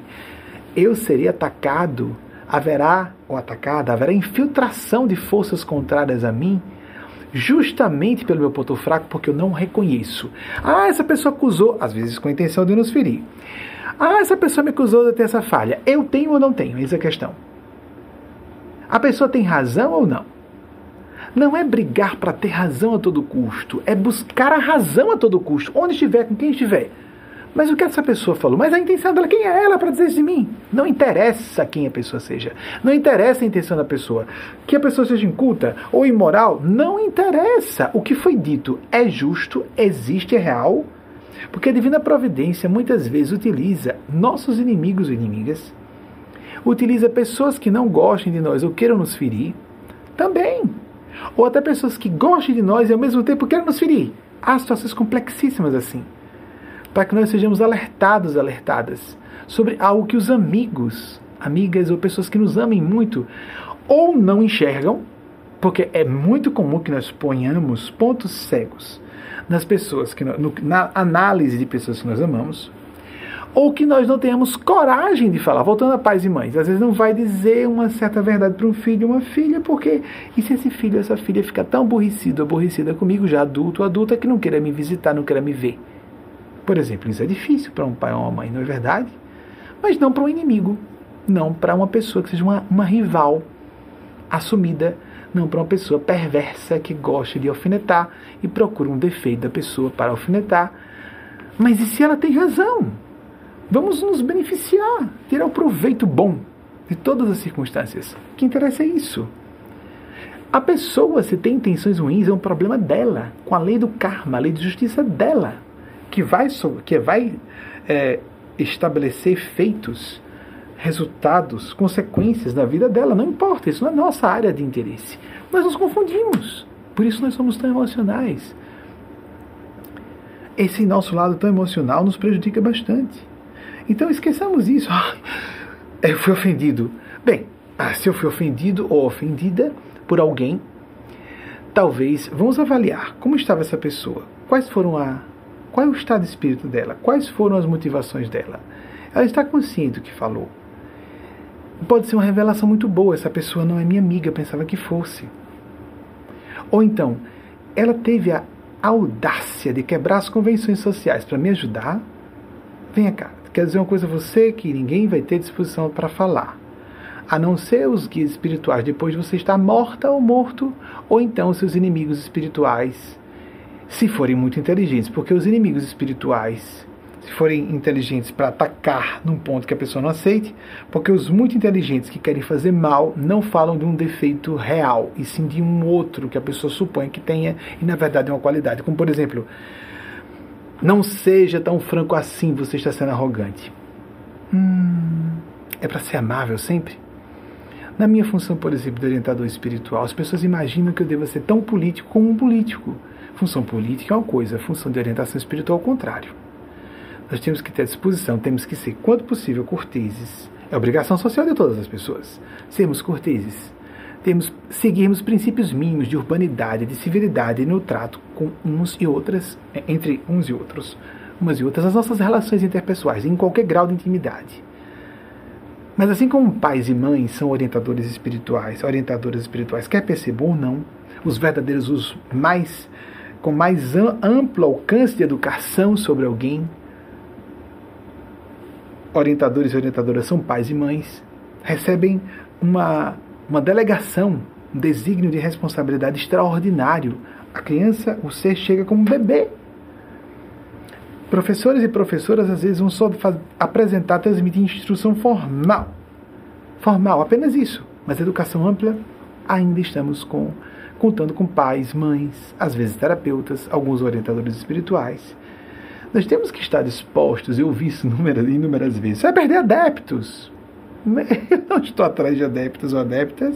Speaker 1: Eu serei atacado, haverá, ou atacada, haverá infiltração de forças contrárias a mim, justamente pelo meu ponto fraco, porque eu não reconheço. Ah, essa pessoa acusou, às vezes com a intenção de nos ferir. Ah, essa pessoa me acusou de ter essa falha. Eu tenho ou não tenho? Essa é a questão. A pessoa tem razão ou não? não é brigar para ter razão a todo custo, é buscar a razão a todo custo, onde estiver, com quem estiver. Mas o que essa pessoa falou? Mas a intenção dela, quem é ela para dizer isso de mim? Não interessa quem a pessoa seja. Não interessa a intenção da pessoa. Que a pessoa seja inculta ou imoral, não interessa. O que foi dito é justo, existe, é real, Porque a divina providência muitas vezes utiliza nossos inimigos ou inimigas, utiliza pessoas que não gostem de nós ou queiram nos ferir, também. Ou até pessoas que gostem de nós e ao mesmo tempo queiram nos ferir. Há situações complexíssimas assim. Para que nós sejamos alertados, alertadas sobre algo que os amigos, amigas ou pessoas que nos amem muito ou não enxergam, porque é muito comum que nós ponhamos pontos cegos nas pessoas, que no, na análise de pessoas que nós amamos, ou que nós não tenhamos coragem de falar. Voltando a pais e mães, às vezes não vai dizer uma certa verdade para um filho ou uma filha, porque e se esse filho essa filha fica tão aborrecido, aborrecida comigo, já adulto adulta, que não queira me visitar, não queira me ver? Por exemplo, isso é difícil para um pai ou uma mãe, não é verdade? Mas não para um inimigo, não para uma pessoa que seja uma, uma rival assumida, não para uma pessoa perversa que gosta de alfinetar e procura um defeito da pessoa para alfinetar. Mas e se ela tem razão? Vamos nos beneficiar, tirar o proveito bom de todas as circunstâncias. O que interessa é isso. A pessoa, se tem intenções ruins, é um problema dela, com a lei do karma, a lei de justiça dela, que vai, que vai é, estabelecer efeitos, resultados, consequências na vida dela. Não importa, isso não é nossa área de interesse. Nós nos confundimos, por isso nós somos tão emocionais. Esse nosso lado tão emocional nos prejudica bastante. Então esqueçamos isso. Ah, eu fui ofendido. Bem, ah, se eu fui ofendido ou ofendida por alguém, talvez vamos avaliar como estava essa pessoa. Quais foram a qual é o estado de espírito dela? Quais foram as motivações dela? Ela está consciente do que falou. Pode ser uma revelação muito boa. Essa pessoa não é minha amiga, pensava que fosse. Ou então, ela teve a audácia de quebrar as convenções sociais para me ajudar. Venha cá, quer dizer uma coisa a você que ninguém vai ter disposição para falar. A não ser os guias espirituais, depois de você estar morta ou morto, ou então seus inimigos espirituais, se forem muito inteligentes, porque os inimigos espirituais, se forem inteligentes para atacar num ponto que a pessoa não aceite, porque os muito inteligentes que querem fazer mal não falam de um defeito real, e sim de um outro que a pessoa supõe que tenha e na verdade é uma qualidade. Como por exemplo, não seja tão franco assim, você está sendo arrogante. Hum, é para ser amável sempre? Na minha função, por exemplo, de orientador espiritual, as pessoas imaginam que eu devo ser tão político como um político. Função política é uma coisa, função de orientação espiritual é o contrário. Nós temos que ter disposição, temos que ser, quanto possível, corteses. É obrigação social de todas as pessoas. Sermos corteses temos seguirmos princípios mínimos de urbanidade, de civilidade no trato com uns e outras, é, entre uns e outros, umas e outras, as nossas relações interpessoais, em qualquer grau de intimidade. Mas assim como pais e mães são orientadores espirituais, orientadoras espirituais, quer percebam ou não, os verdadeiros, os mais com mais amplo alcance de educação sobre alguém, orientadores e orientadoras são pais e mães, recebem uma uma delegação, um desígnio de responsabilidade extraordinário. A criança, o ser, chega como um bebê. Professores e professoras às vezes vão só apresentar, transmitir instrução formal. Formal, apenas isso. Mas educação ampla, ainda estamos com, contando com pais, mães, às vezes terapeutas, alguns orientadores espirituais. Nós temos que estar dispostos, eu vi isso inúmeras, inúmeras vezes. Você vai perder adeptos. (laughs) Eu não estou atrás de adeptos ou adeptas.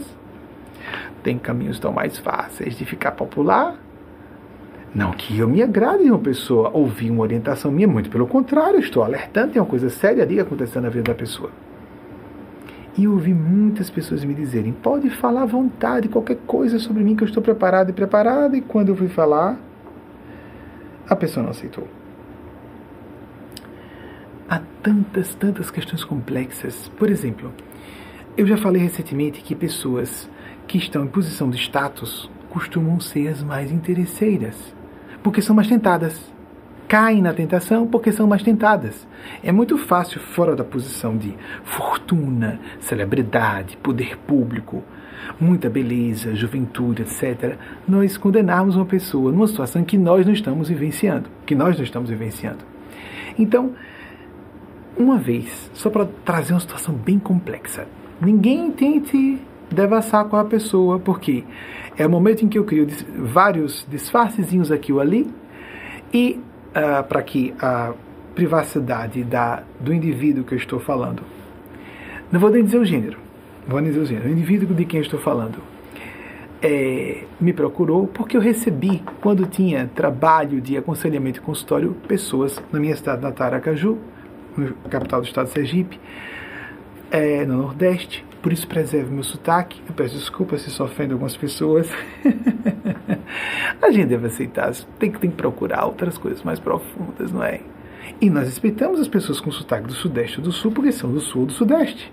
Speaker 1: Tem caminhos tão mais fáceis de ficar popular. Não que eu me agrade de uma pessoa ouvir uma orientação minha, muito pelo contrário, estou alertando, tem uma coisa séria ali acontecendo na vida da pessoa. E ouvi muitas pessoas me dizerem: pode falar à vontade, qualquer coisa sobre mim que eu estou preparado e preparada. E quando eu fui falar, a pessoa não aceitou há tantas, tantas questões complexas. Por exemplo, eu já falei recentemente que pessoas que estão em posição de status costumam ser as mais interesseiras, porque são mais tentadas. Caem na tentação porque são mais tentadas. É muito fácil, fora da posição de fortuna, celebridade, poder público, muita beleza, juventude, etc., nós condenarmos uma pessoa numa situação que nós não estamos vivenciando, que nós não estamos vivenciando. Então, uma vez, só para trazer uma situação bem complexa. Ninguém tente devassar com a pessoa, porque é o momento em que eu crio vários disfarcezinhos aqui ou ali, e uh, para que a privacidade da, do indivíduo que eu estou falando, não vou nem dizer o gênero, vou nem dizer o gênero, o indivíduo de quem eu estou falando, é, me procurou porque eu recebi, quando tinha trabalho de aconselhamento e consultório, pessoas na minha cidade natal, Aracaju, capital do estado de Sergipe, é, no Nordeste, por isso preserve meu sotaque. Eu peço desculpas se isso ofende algumas pessoas. (laughs) a gente deve aceitar, tem que, tem que procurar outras coisas mais profundas, não é? E nós respeitamos as pessoas com sotaque do Sudeste ou do Sul, porque são do Sul ou do Sudeste.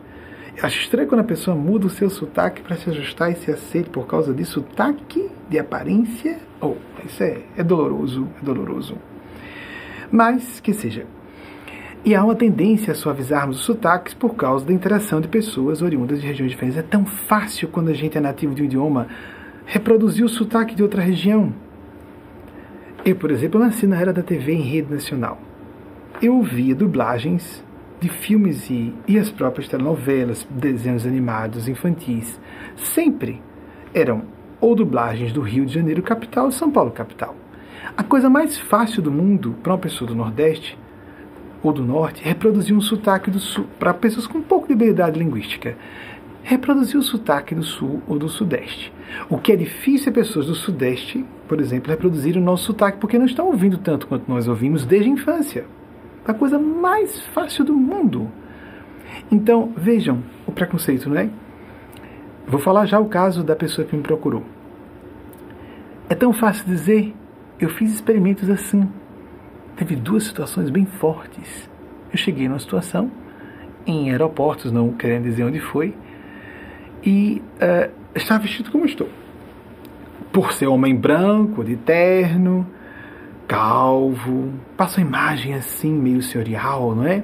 Speaker 1: Eu acho estranho quando a pessoa muda o seu sotaque para se ajustar e se aceite por causa de sotaque, de aparência. Oh, isso é, é doloroso, é doloroso. Mas que seja. E há uma tendência a suavizarmos os sotaques por causa da interação de pessoas oriundas de regiões diferentes. É tão fácil quando a gente é nativo de um idioma reproduzir o sotaque de outra região. Eu, por exemplo, nasci na era da TV em rede nacional. Eu ouvia dublagens de filmes e, e as próprias telenovelas, desenhos animados infantis. Sempre eram ou dublagens do Rio de Janeiro capital ou São Paulo capital. A coisa mais fácil do mundo para uma pessoa do Nordeste ou do norte, reproduzir um sotaque do sul, para pessoas com um pouco de habilidade linguística, reproduzir o sotaque do sul ou do sudeste. O que é difícil é pessoas do sudeste, por exemplo, reproduzir o nosso sotaque, porque não estão ouvindo tanto quanto nós ouvimos desde a infância. A coisa mais fácil do mundo. Então, vejam o preconceito, não é? Vou falar já o caso da pessoa que me procurou. É tão fácil dizer, eu fiz experimentos assim, teve duas situações bem fortes. Eu cheguei numa situação em aeroportos, não querendo dizer onde foi, e uh, estava vestido como estou. Por ser homem branco, de terno, calvo, passou imagem assim, meio senhorial, não é?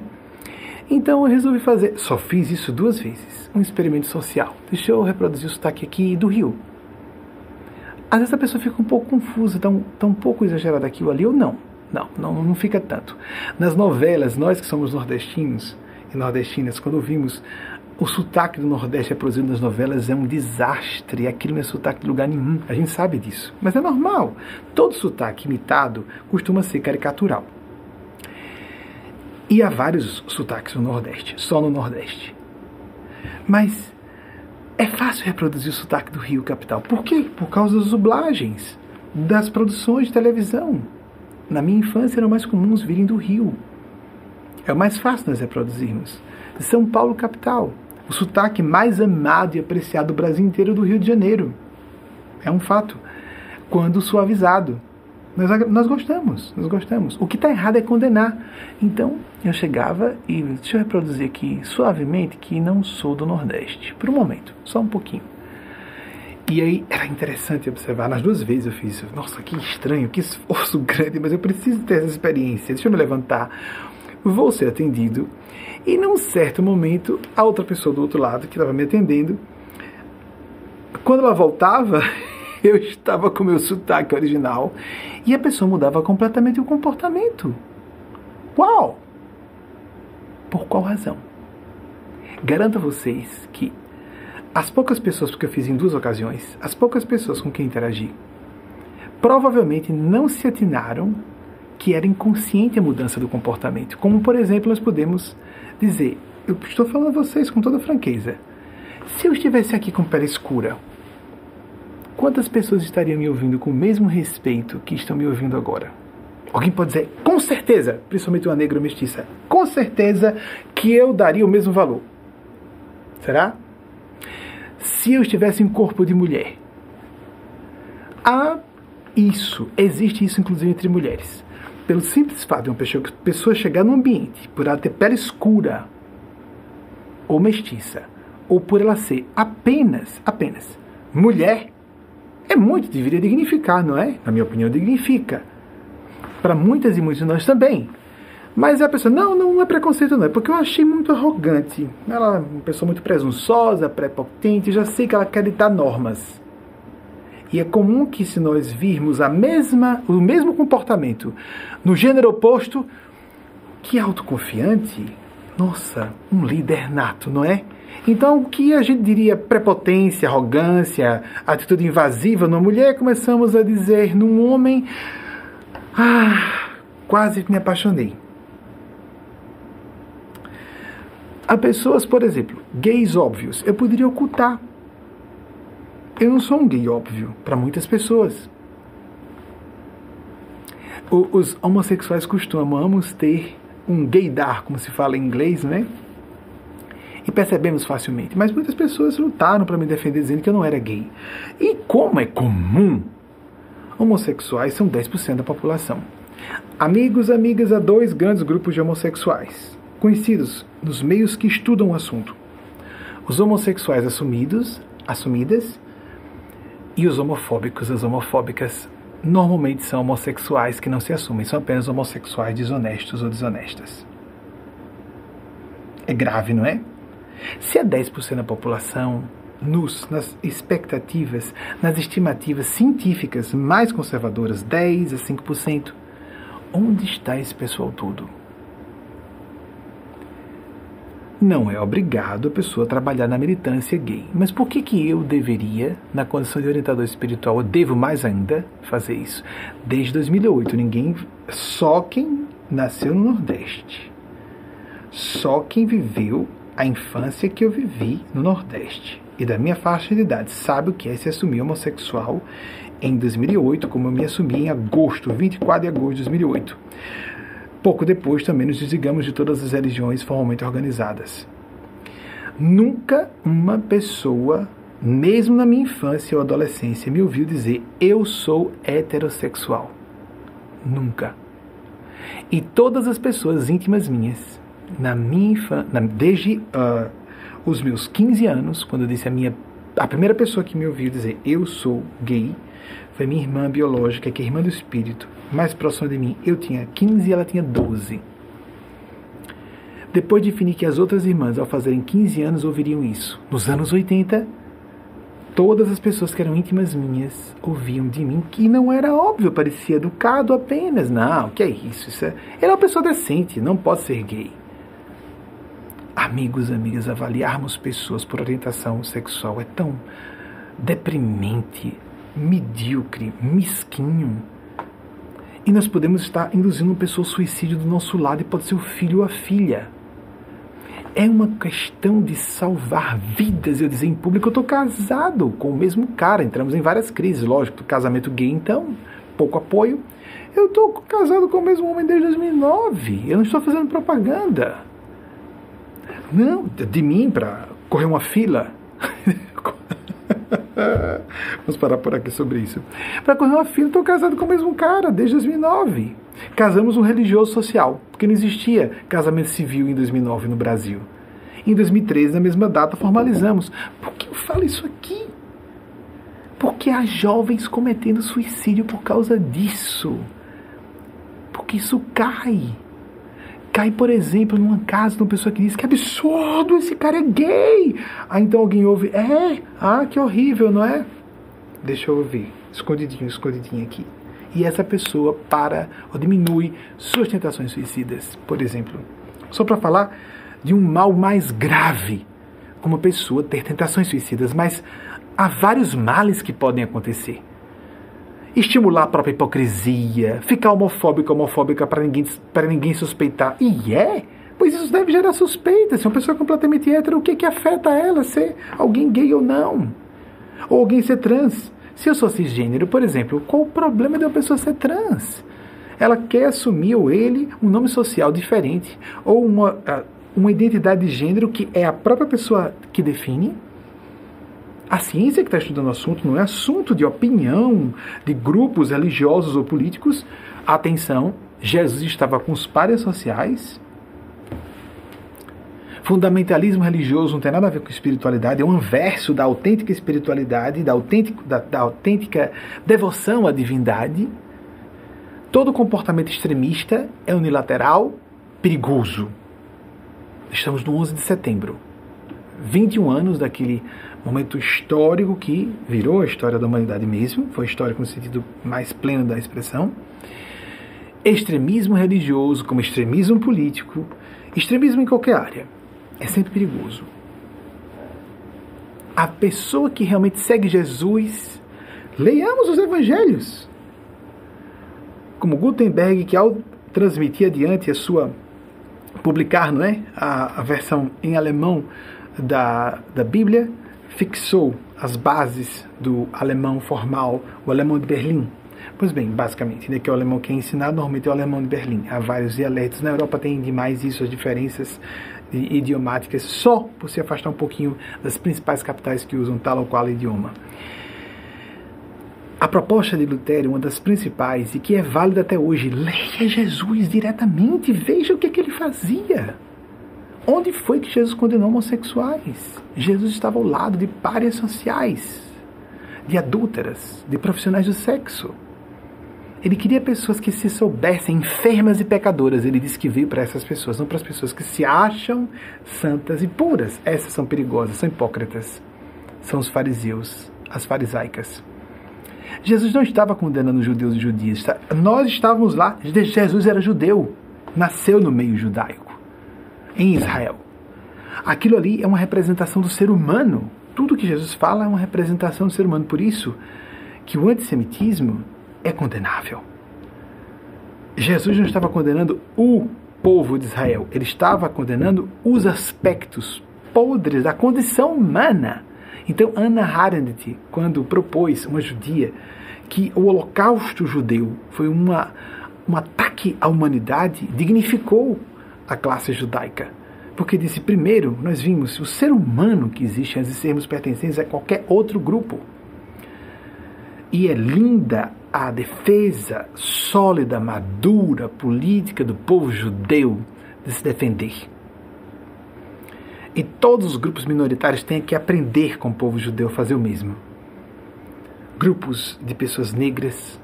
Speaker 1: Então eu resolvi fazer, só fiz isso duas vezes, um experimento social. Deixa eu reproduzir o sotaque aqui do Rio. Às vezes a pessoa fica um pouco confusa, tão, tão um pouco exagerado aqui ou ali, ou não. Não, não, não fica tanto. Nas novelas, nós que somos nordestinos e nordestinas, quando ouvimos o sotaque do Nordeste reproduzido nas novelas é um desastre. Aquilo não é sotaque de lugar nenhum. A gente sabe disso. Mas é normal. Todo sotaque imitado costuma ser caricatural. E há vários sotaques no Nordeste, só no Nordeste. Mas é fácil reproduzir o sotaque do Rio capital. Por quê? Por causa das dublagens, das produções de televisão na minha infância eram mais comuns virem do Rio. É o mais fácil nós reproduzirmos. São Paulo, capital. O sotaque mais amado e apreciado do Brasil inteiro do Rio de Janeiro. É um fato. Quando suavizado. Nós, nós gostamos, nós gostamos. O que está errado é condenar. Então, eu chegava e deixa eu reproduzir aqui suavemente que não sou do Nordeste. Por um momento, só um pouquinho. E aí era interessante observar, nas duas vezes eu fiz isso. Nossa, que estranho, que esforço (laughs) grande, mas eu preciso ter essa experiência. Deixa eu me levantar. Vou ser atendido. E num certo momento, a outra pessoa do outro lado, que estava me atendendo, quando ela voltava, (laughs) eu estava com meu sotaque original e a pessoa mudava completamente o comportamento. Uau! Por qual razão? Garanto a vocês que as poucas pessoas, porque eu fiz em duas ocasiões, as poucas pessoas com quem interagi, provavelmente não se atinaram que era inconsciente a mudança do comportamento. Como, por exemplo, nós podemos dizer, eu estou falando a vocês com toda franqueza, se eu estivesse aqui com pele escura, quantas pessoas estariam me ouvindo com o mesmo respeito que estão me ouvindo agora? Alguém pode dizer, com certeza, principalmente uma negra mestiça, com certeza que eu daria o mesmo valor. Será? Se eu estivesse em corpo de mulher. Há isso, existe isso inclusive entre mulheres. Pelo simples fato de uma pessoa chegar num ambiente, por ela ter pele escura ou mestiça, ou por ela ser apenas, apenas mulher, é muito, deveria dignificar, não é? Na minha opinião, dignifica. Para muitas e muitos de nós também. Mas a pessoa, não, não, não é preconceito, não, é porque eu achei muito arrogante. Ela é uma pessoa muito presunçosa, prepotente, já sei que ela quer ditar normas. E é comum que se nós virmos a mesma, o mesmo comportamento no gênero oposto, que autoconfiante, nossa, um líder nato, não é? Então, o que a gente diria prepotência, arrogância, atitude invasiva numa mulher, começamos a dizer num homem, ah, quase me apaixonei. Há pessoas, por exemplo, gays óbvios, eu poderia ocultar. Eu não sou um gay óbvio para muitas pessoas. O, os homossexuais costumamos ter um gaydar, como se fala em inglês, né? E percebemos facilmente. Mas muitas pessoas lutaram para me defender dizendo que eu não era gay. E como é comum, homossexuais são 10% da população. Amigos, amigas, há dois grandes grupos de homossexuais conhecidos nos meios que estudam o assunto. Os homossexuais assumidos, assumidas, e os homofóbicos, as homofóbicas, normalmente são homossexuais que não se assumem, são apenas homossexuais desonestos ou desonestas. É grave, não é? Se é 10% da população, nos, nas expectativas, nas estimativas científicas mais conservadoras, 10 a 5%, onde está esse pessoal todo? Não é obrigado a pessoa a trabalhar na militância gay. Mas por que, que eu deveria, na condição de orientador espiritual, eu devo mais ainda fazer isso? Desde 2008, ninguém. Só quem nasceu no Nordeste. Só quem viveu a infância que eu vivi no Nordeste e da minha faixa de idade sabe o que é se assumir homossexual em 2008, como eu me assumi em agosto, 24 de agosto de 2008. Pouco depois também nos desligamos de todas as religiões formalmente organizadas. Nunca uma pessoa, mesmo na minha infância ou adolescência, me ouviu dizer eu sou heterossexual. Nunca. E todas as pessoas íntimas minhas, na minha infância, desde uh, os meus 15 anos, quando eu disse a minha a primeira pessoa que me ouviu dizer eu sou gay foi minha irmã biológica, que é irmã do espírito, mais próxima de mim. Eu tinha 15 e ela tinha 12. Depois defini que as outras irmãs, ao fazerem 15 anos, ouviriam isso. Nos anos 80, todas as pessoas que eram íntimas minhas ouviam de mim que não era óbvio, parecia educado apenas. Não, que é isso? isso é... Ele é uma pessoa decente, não pode ser gay. Amigos, amigas, avaliarmos pessoas por orientação sexual é tão deprimente, medíocre, mesquinho. E nós podemos estar induzindo uma pessoa ao suicídio do nosso lado e pode ser o filho ou a filha. É uma questão de salvar vidas. Eu dizer em público, eu estou casado com o mesmo cara. Entramos em várias crises, lógico. Casamento gay, então, pouco apoio. Eu estou casado com o mesmo homem desde 2009. Eu não estou fazendo propaganda. Não, de mim para correr uma fila. (laughs) (laughs) Vamos parar por aqui sobre isso. Para correr uma filha, estou casado com o mesmo cara desde 2009. Casamos um religioso social, porque não existia casamento civil em 2009 no Brasil. Em 2013, na mesma data, formalizamos. Por que eu falo isso aqui? Porque há jovens cometendo suicídio por causa disso. Porque isso cai cai, por exemplo, numa casa de uma pessoa que diz que absurdo, esse cara é gay. Aí então alguém ouve, é, ah, que horrível, não é? Deixa eu ouvir, escondidinho, escondidinho aqui. E essa pessoa para ou diminui suas tentações suicidas, por exemplo. Só para falar de um mal mais grave, uma pessoa ter tentações suicidas, mas há vários males que podem acontecer estimular a própria hipocrisia, ficar homofóbico, homofóbica para ninguém, ninguém suspeitar. E é, pois isso deve gerar suspeita. Se uma pessoa completamente hétero, o que, que afeta ela ser alguém gay ou não? Ou alguém ser trans? Se eu sou cisgênero, por exemplo, qual o problema de uma pessoa ser trans? Ela quer assumir, ou ele, um nome social diferente, ou uma, uma identidade de gênero que é a própria pessoa que define, a ciência que está estudando o assunto não é assunto de opinião de grupos religiosos ou políticos. Atenção, Jesus estava com os pares sociais. Fundamentalismo religioso não tem nada a ver com espiritualidade, é um verso da autêntica espiritualidade, da, autêntico, da, da autêntica devoção à divindade. Todo comportamento extremista é unilateral, perigoso. Estamos no 11 de setembro. 21 anos daquele momento histórico que virou a história da humanidade mesmo, foi histórico no sentido mais pleno da expressão. Extremismo religioso, como extremismo político, extremismo em qualquer área, é sempre perigoso. A pessoa que realmente segue Jesus, leiamos os evangelhos. Como Gutenberg, que ao transmitir adiante a sua publicar, não é, a, a versão em alemão da, da Bíblia, fixou as bases do alemão formal, o alemão de Berlim. Pois bem, basicamente, né, que o alemão que é ensinado normalmente é o alemão de Berlim. Há vários dialetos. Na Europa tem demais isso, as diferenças idiomáticas, só por se afastar um pouquinho das principais capitais que usam tal ou qual idioma. A proposta de Lutero, uma das principais e que é válida até hoje, leia Jesus diretamente, veja o que, é que ele fazia. Onde foi que Jesus condenou homossexuais? Jesus estava ao lado de párias sociais, de adúlteras, de profissionais do sexo. Ele queria pessoas que se soubessem enfermas e pecadoras. Ele disse que veio para essas pessoas, não para as pessoas que se acham santas e puras. Essas são perigosas, são hipócritas. São os fariseus, as farisaicas. Jesus não estava condenando judeus e judias. Nós estávamos lá. Jesus era judeu, nasceu no meio judaico em Israel. Aquilo ali é uma representação do ser humano. Tudo que Jesus fala é uma representação do ser humano. Por isso que o antissemitismo é condenável. Jesus não estava condenando o povo de Israel, ele estava condenando os aspectos podres da condição humana. Então, Anna Arendt, quando propôs, uma judia, que o holocausto judeu foi uma, um ataque à humanidade, dignificou a classe judaica. Porque disse, primeiro, nós vimos o ser humano que existe antes de sermos pertencentes a qualquer outro grupo. E é linda a defesa sólida, madura, política do povo judeu de se defender. E todos os grupos minoritários têm que aprender com o povo judeu a fazer o mesmo. Grupos de pessoas negras,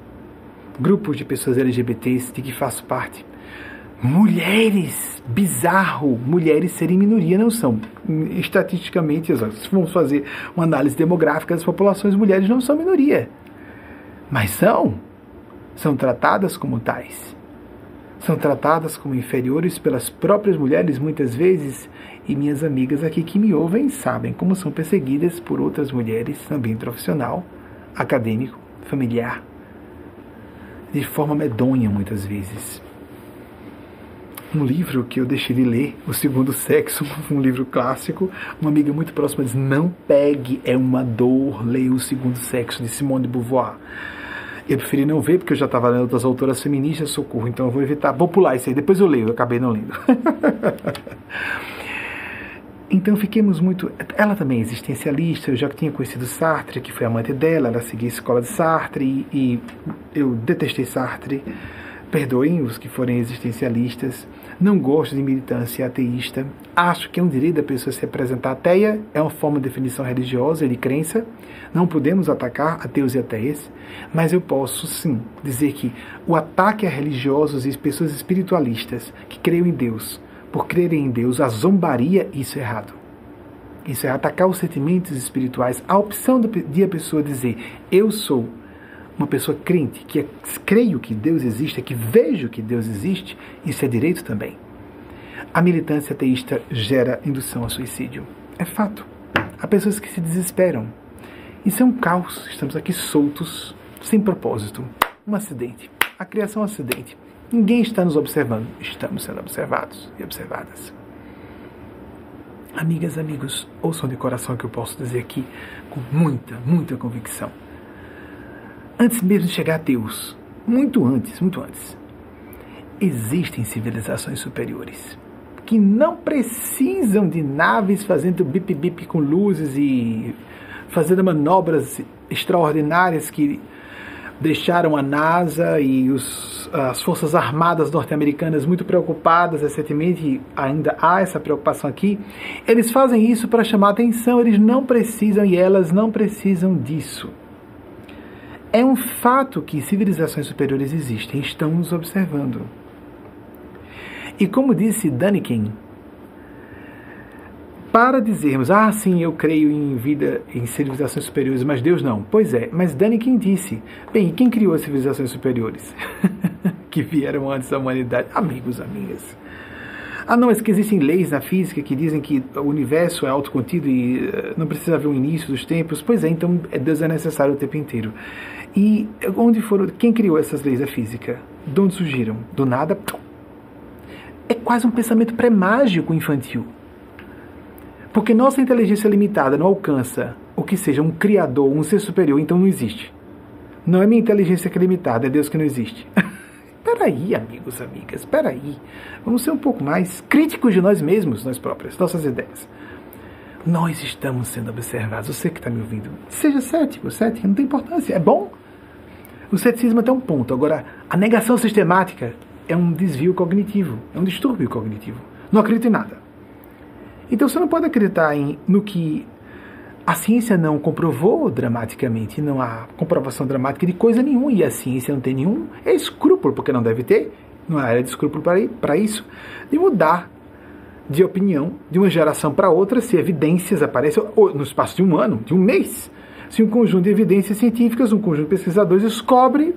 Speaker 1: grupos de pessoas LGBTs de que faço parte, mulheres, bizarro, mulheres serem minoria não são. Estatisticamente, se formos fazer uma análise demográfica das populações, mulheres não são minoria. Mas são, são tratadas como tais. São tratadas como inferiores pelas próprias mulheres muitas vezes, e minhas amigas aqui que me ouvem sabem como são perseguidas por outras mulheres, também profissional, acadêmico, familiar, de forma medonha muitas vezes um livro que eu deixei de ler, O Segundo Sexo, (laughs) um livro clássico. Uma amiga muito próxima diz: Não pegue, é uma dor, leia O Segundo Sexo, de Simone de Beauvoir. Eu preferi não ver, porque eu já estava lendo outras autoras feministas, socorro, então eu vou evitar. Vou pular isso aí, depois eu leio, eu acabei não lendo. (laughs) Então fiquemos muito. Ela também é existencialista, eu já tinha conhecido Sartre, que foi amante dela, ela seguia a escola de Sartre e, e eu detestei Sartre. Perdoem os que forem existencialistas. Não gosto de militância ateísta. Acho que é um direito da pessoa se apresentar ateia, é uma forma de definição religiosa de crença. Não podemos atacar ateus e ateias, mas eu posso sim dizer que o ataque a religiosos e pessoas espiritualistas que creem em Deus, por crerem em Deus, a zombaria, isso é errado. Isso é atacar os sentimentos espirituais. A opção de a pessoa dizer eu sou uma pessoa crente, que é, creio que Deus existe, que vejo que Deus existe, isso é direito também. A militância ateísta gera indução ao suicídio. É fato. Há pessoas que se desesperam. Isso é um caos. Estamos aqui soltos, sem propósito. Um acidente. A criação é um acidente. Ninguém está nos observando. Estamos sendo observados e observadas. Amigas, amigos, ouçam de coração o que eu posso dizer aqui com muita, muita convicção antes mesmo de chegar a Deus, muito antes, muito antes, existem civilizações superiores que não precisam de naves fazendo bip-bip com luzes e fazendo manobras extraordinárias que deixaram a NASA e os, as Forças Armadas norte-americanas muito preocupadas recentemente, ainda há essa preocupação aqui. Eles fazem isso para chamar atenção, eles não precisam e elas não precisam disso. É um fato que civilizações superiores existem, estão nos observando. E como disse Daniken, para dizermos, ah, sim, eu creio em vida, em civilizações superiores, mas Deus não. Pois é, mas Daniken disse, bem, quem criou as civilizações superiores? (laughs) que vieram antes da humanidade? Amigos, amigas. Ah, não, mas que existem leis na física que dizem que o universo é autocontido e eh, não precisa haver um início dos tempos. Pois é, então Deus é necessário o tempo inteiro. E onde foram. Quem criou essas leis da física? De onde surgiram? Do nada. É quase um pensamento pré-mágico infantil. Porque nossa inteligência limitada não alcança o que seja um criador, um ser superior, então não existe. Não é minha inteligência que é limitada, é Deus que não existe. (laughs) Peraí, amigos, amigas, peraí. Vamos ser um pouco mais críticos de nós mesmos, nós próprios, nossas ideias. Nós estamos sendo observados. Você que está me ouvindo, seja cético, cético, não tem importância, é bom. O ceticismo até um ponto. Agora, a negação sistemática é um desvio cognitivo, é um distúrbio cognitivo. Não acredito em nada. Então você não pode acreditar em, no que a ciência não comprovou dramaticamente, não há comprovação dramática de coisa nenhuma, e a ciência não tem nenhum é escrúpulo, porque não deve ter, não há área de escrúpulo para isso, de mudar de opinião de uma geração para outra se evidências aparecem no espaço de um ano, de um mês. Se um conjunto de evidências científicas, um conjunto de pesquisadores descobre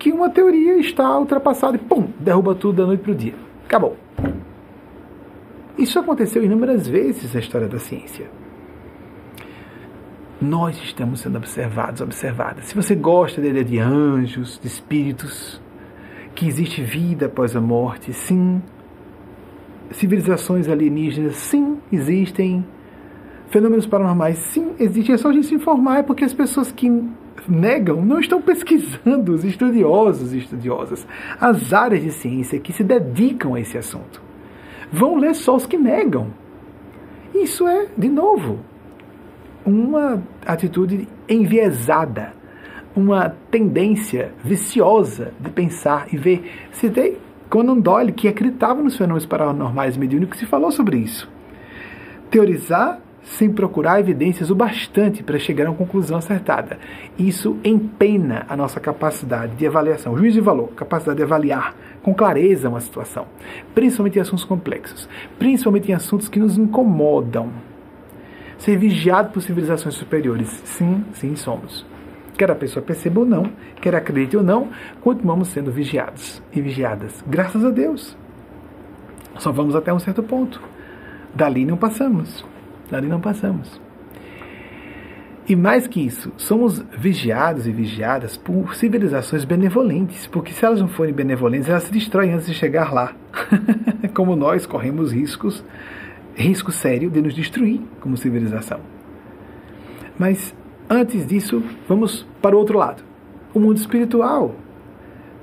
Speaker 1: que uma teoria está ultrapassada e pum, derruba tudo da noite para o dia. Acabou. Isso aconteceu inúmeras vezes na história da ciência. Nós estamos sendo observados, observadas. Se você gosta de, de anjos, de espíritos, que existe vida após a morte, sim. Civilizações alienígenas, sim, existem. Fenômenos paranormais, sim, existem. É só a gente se informar, é porque as pessoas que negam não estão (laughs) pesquisando, os estudiosos e estudiosas, as áreas de ciência que se dedicam a esse assunto vão ler só os que negam. Isso é, de novo, uma atitude enviesada, uma tendência viciosa de pensar e ver. Citei Conan Doyle, que acreditava nos fenômenos paranormais mediúnicos, e falou sobre isso. Teorizar sem procurar evidências o bastante para chegar a uma conclusão acertada. Isso empena a nossa capacidade de avaliação, juízo de valor, capacidade de avaliar com clareza uma situação, principalmente em assuntos complexos, principalmente em assuntos que nos incomodam. Ser vigiado por civilizações superiores, sim, sim, somos. Quer a pessoa perceba ou não, quer acredite ou não, continuamos sendo vigiados e vigiadas. Graças a Deus. Só vamos até um certo ponto. Dali não passamos. Dali não passamos. E mais que isso, somos vigiados e vigiadas por civilizações benevolentes, porque se elas não forem benevolentes, elas se destroem antes de chegar lá. (laughs) como nós corremos riscos, risco sério de nos destruir como civilização. Mas antes disso, vamos para o outro lado. O mundo espiritual.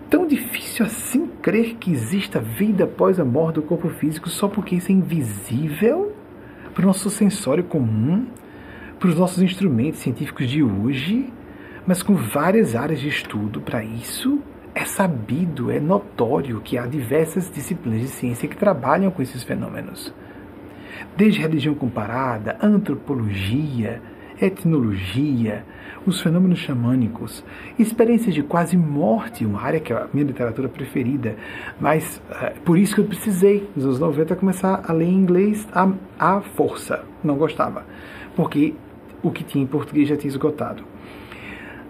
Speaker 1: Tão difícil assim crer que exista vida após a morte do corpo físico só porque isso é invisível? Para o nosso sensório comum, para os nossos instrumentos científicos de hoje, mas com várias áreas de estudo para isso. É sabido, é notório que há diversas disciplinas de ciência que trabalham com esses fenômenos. Desde religião comparada, antropologia, etnologia, os fenômenos xamânicos, experiências de quase morte, uma área que é a minha literatura preferida, mas uh, por isso que eu precisei, nos anos 90, começar a ler em inglês à, à força. Não gostava, porque o que tinha em português já tinha esgotado.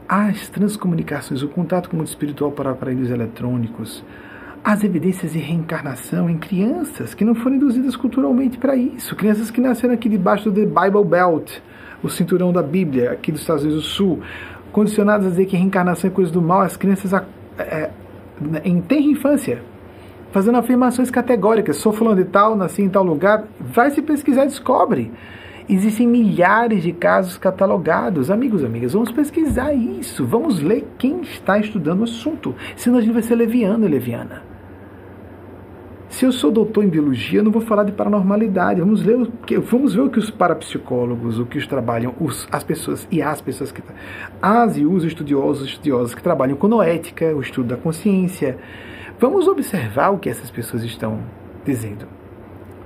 Speaker 1: As transcomunicações, o contato com o mundo espiritual para aparelhos eletrônicos, as evidências de reencarnação em crianças que não foram induzidas culturalmente para isso, crianças que nasceram aqui debaixo do The Bible Belt, o cinturão da Bíblia aqui dos Estados Unidos do Sul, condicionadas a dizer que reencarnação é coisa do mal, as crianças é, em tenra infância, fazendo afirmações categóricas, sou fulano de tal, nasci em tal lugar, vai se pesquisar descobre. Existem milhares de casos catalogados. Amigos, amigas, vamos pesquisar isso. Vamos ler quem está estudando o assunto. Senão a gente vai ser leviano e leviana. Se eu sou doutor em biologia, eu não vou falar de paranormalidade. Vamos ver o que, vamos ver o que os parapsicólogos, o que os trabalham, os, as pessoas e as pessoas que as e os estudiosos, estudiosos que trabalham com noética, o estudo da consciência. Vamos observar o que essas pessoas estão dizendo.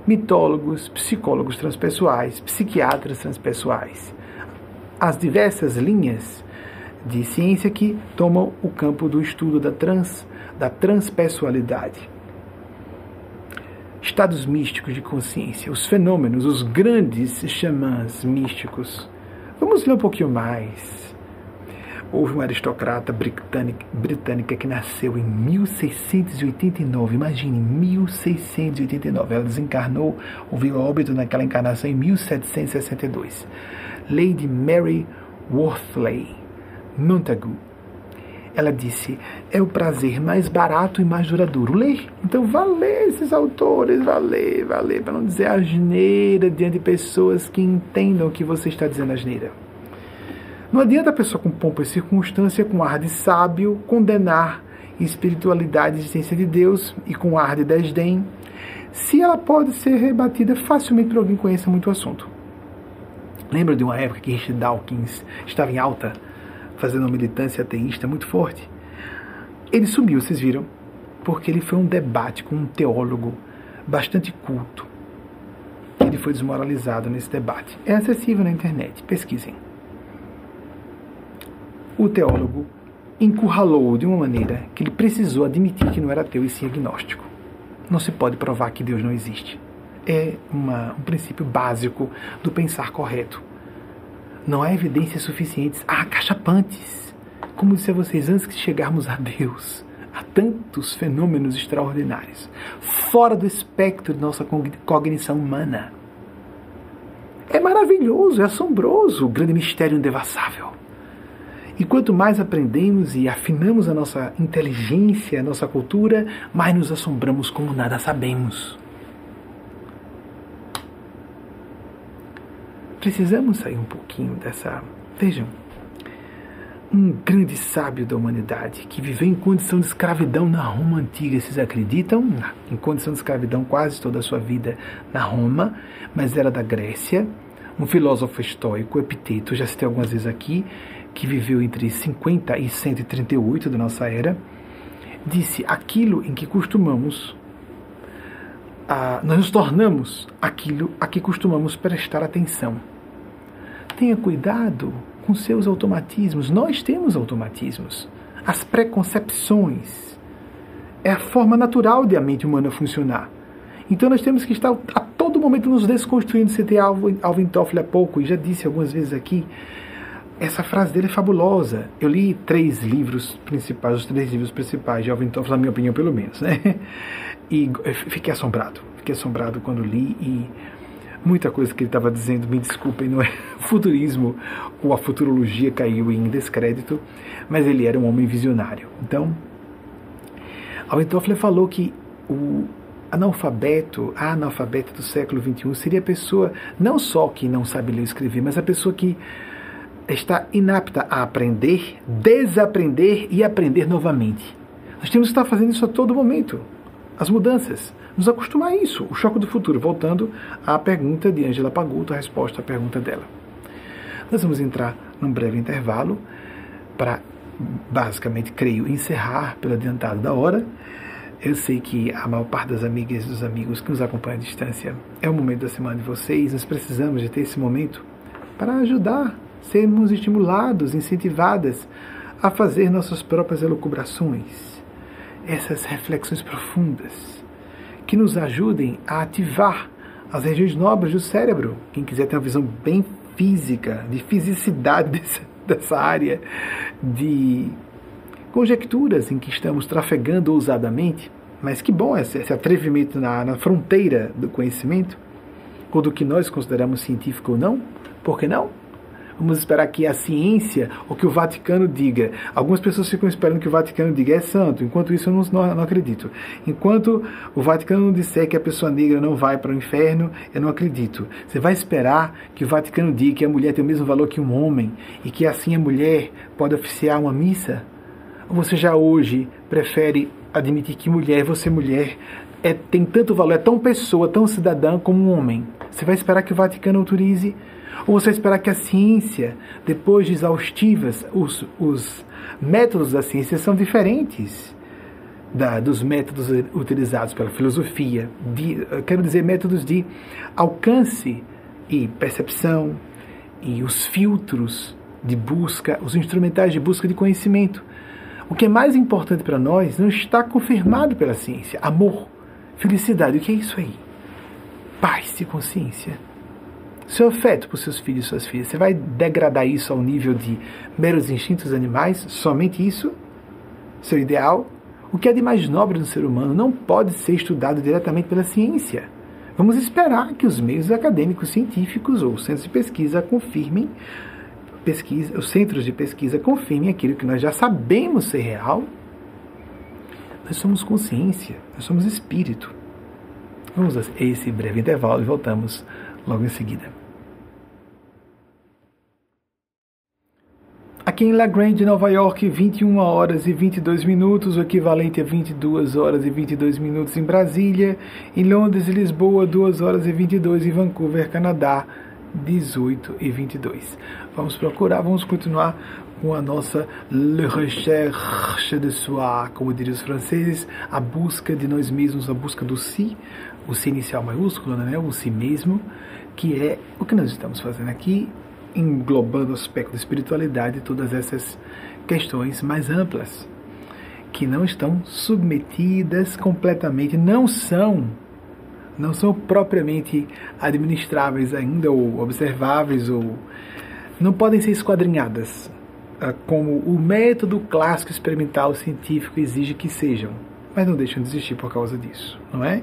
Speaker 1: Mitólogos, psicólogos transpessoais, psiquiatras transpessoais. As diversas linhas de ciência que tomam o campo do estudo da trans, da transpessoalidade estados místicos de consciência, os fenômenos, os grandes xamãs místicos. Vamos ler um pouquinho mais. Houve uma aristocrata britânica, britânica que nasceu em 1689. Imagine, 1689. Ela desencarnou, houve óbito naquela encarnação em 1762. Lady Mary Wortley Montagu. Ela disse, é o prazer mais barato e mais duradouro. Ler. Então, vá ler esses autores, vá ler, vá ler, para não dizer asneira diante de pessoas que entendam o que você está dizendo asneira. Não adianta a pessoa com pompa e circunstância, com ar de sábio, condenar espiritualidade e existência de Deus e com ar de desdém, se ela pode ser rebatida facilmente por alguém que conheça muito o assunto. Lembra de uma época que Richard Dawkins estava em alta, fazendo uma militância ateísta muito forte? Ele sumiu, vocês viram? Porque ele foi um debate com um teólogo bastante culto. Ele foi desmoralizado nesse debate. É acessível na internet, pesquisem. O teólogo encurralou-o de uma maneira que ele precisou admitir que não era ateu e sim agnóstico. Não se pode provar que Deus não existe. É uma, um princípio básico do pensar correto. Não há evidências suficientes, há cachapantes. Como disse a vocês, antes de chegarmos a Deus, há tantos fenômenos extraordinários, fora do espectro de nossa cognição humana. É maravilhoso, é assombroso o grande mistério indevassável. E quanto mais aprendemos e afinamos a nossa inteligência, a nossa cultura, mais nos assombramos como nada sabemos. Precisamos sair um pouquinho dessa. Vejam, um grande sábio da humanidade que viveu em condição de escravidão na Roma antiga. Vocês acreditam? Em condição de escravidão quase toda a sua vida na Roma, mas era da Grécia. Um filósofo estoico, Epiteto, já citei algumas vezes aqui, que viveu entre 50 e 138 da nossa era, disse: aquilo em que costumamos, nós nos tornamos aquilo a que costumamos prestar atenção. Tenha cuidado com seus automatismos. Nós temos automatismos. As preconcepções. É a forma natural de a mente humana funcionar. Então nós temos que estar a todo momento nos desconstruindo. Citei Alvin Toffler há pouco e já disse algumas vezes aqui essa frase dele é fabulosa. Eu li três livros principais, os três livros principais de Alvin Toffler, na minha opinião, pelo menos, né? E fiquei assombrado. Fiquei assombrado quando li e muita coisa que ele estava dizendo, me desculpem, não é (laughs) futurismo ou a futurologia caiu em descrédito, mas ele era um homem visionário. Então, Alvin Toffler falou que o analfabeto, a analfabeta do século XXI seria a pessoa não só que não sabe ler e escrever, mas a pessoa que está inapta a aprender, desaprender e aprender novamente. Nós temos que estar fazendo isso a todo momento. As mudanças. Nos acostumar a isso. O choque do futuro. Voltando à pergunta de Angela Paguto, a resposta à pergunta dela. Nós vamos entrar num breve intervalo para, basicamente, creio, encerrar pelo adiantado da hora. Eu sei que a maior parte das amigas e dos amigos que nos acompanham à distância é o momento da semana de vocês. Nós precisamos de ter esse momento para ajudar sermos estimulados, incentivadas a fazer nossas próprias elucubrações, essas reflexões profundas, que nos ajudem a ativar as regiões nobres do cérebro. Quem quiser ter uma visão bem física, de fisicidade (laughs) dessa, dessa área, de conjecturas em que estamos trafegando ousadamente, mas que bom esse, esse atrevimento na, na fronteira do conhecimento, ou do que nós consideramos científico ou não, por que não? Vamos esperar que a ciência, ou que o Vaticano diga. Algumas pessoas ficam esperando que o Vaticano diga é santo, enquanto isso eu não, não, não acredito. Enquanto o Vaticano não disser que a pessoa negra não vai para o inferno, eu não acredito. Você vai esperar que o Vaticano diga que a mulher tem o mesmo valor que um homem e que assim a mulher pode oficiar uma missa? Ou você já hoje prefere admitir que mulher, você mulher, é, tem tanto valor, é tão pessoa, tão cidadã como um homem? Você vai esperar que o Vaticano autorize ou você esperar que a ciência, depois de exaustivas, os, os métodos da ciência são diferentes da, dos métodos utilizados pela filosofia, de, quero dizer, métodos de alcance e percepção e os filtros de busca, os instrumentais de busca de conhecimento. O que é mais importante para nós não está confirmado pela ciência. Amor, felicidade, o que é isso aí? Paz e consciência seu afeto por seus filhos e suas filhas, você vai degradar isso ao nível de meros instintos animais? Somente isso? Seu ideal? O que é de mais nobre no ser humano não pode ser estudado diretamente pela ciência. Vamos esperar que os meios acadêmicos científicos ou centros de pesquisa confirmem pesquisa, os centros de pesquisa confirmem aquilo que nós já sabemos ser real. Nós somos consciência, nós somos espírito. Vamos a esse breve intervalo e voltamos logo em seguida. Aqui em La Grande, Nova York, 21 horas e 22 minutos, o equivalente a 22 horas e 22 minutos em Brasília. Em Londres e Lisboa, 2 horas e 22 em Vancouver, Canadá, 18 e 22. Vamos procurar, vamos continuar com a nossa Le Recherche de Soi, como diriam os franceses, a busca de nós mesmos, a busca do si, o si inicial maiúsculo, né, o si mesmo, que é o que nós estamos fazendo aqui, englobando o aspecto da espiritualidade e todas essas questões mais amplas, que não estão submetidas completamente, não são não são propriamente administráveis ainda ou observáveis ou não podem ser esquadrinhadas ah, como o método clássico experimental científico exige que sejam, mas não deixam de existir por causa disso, não é?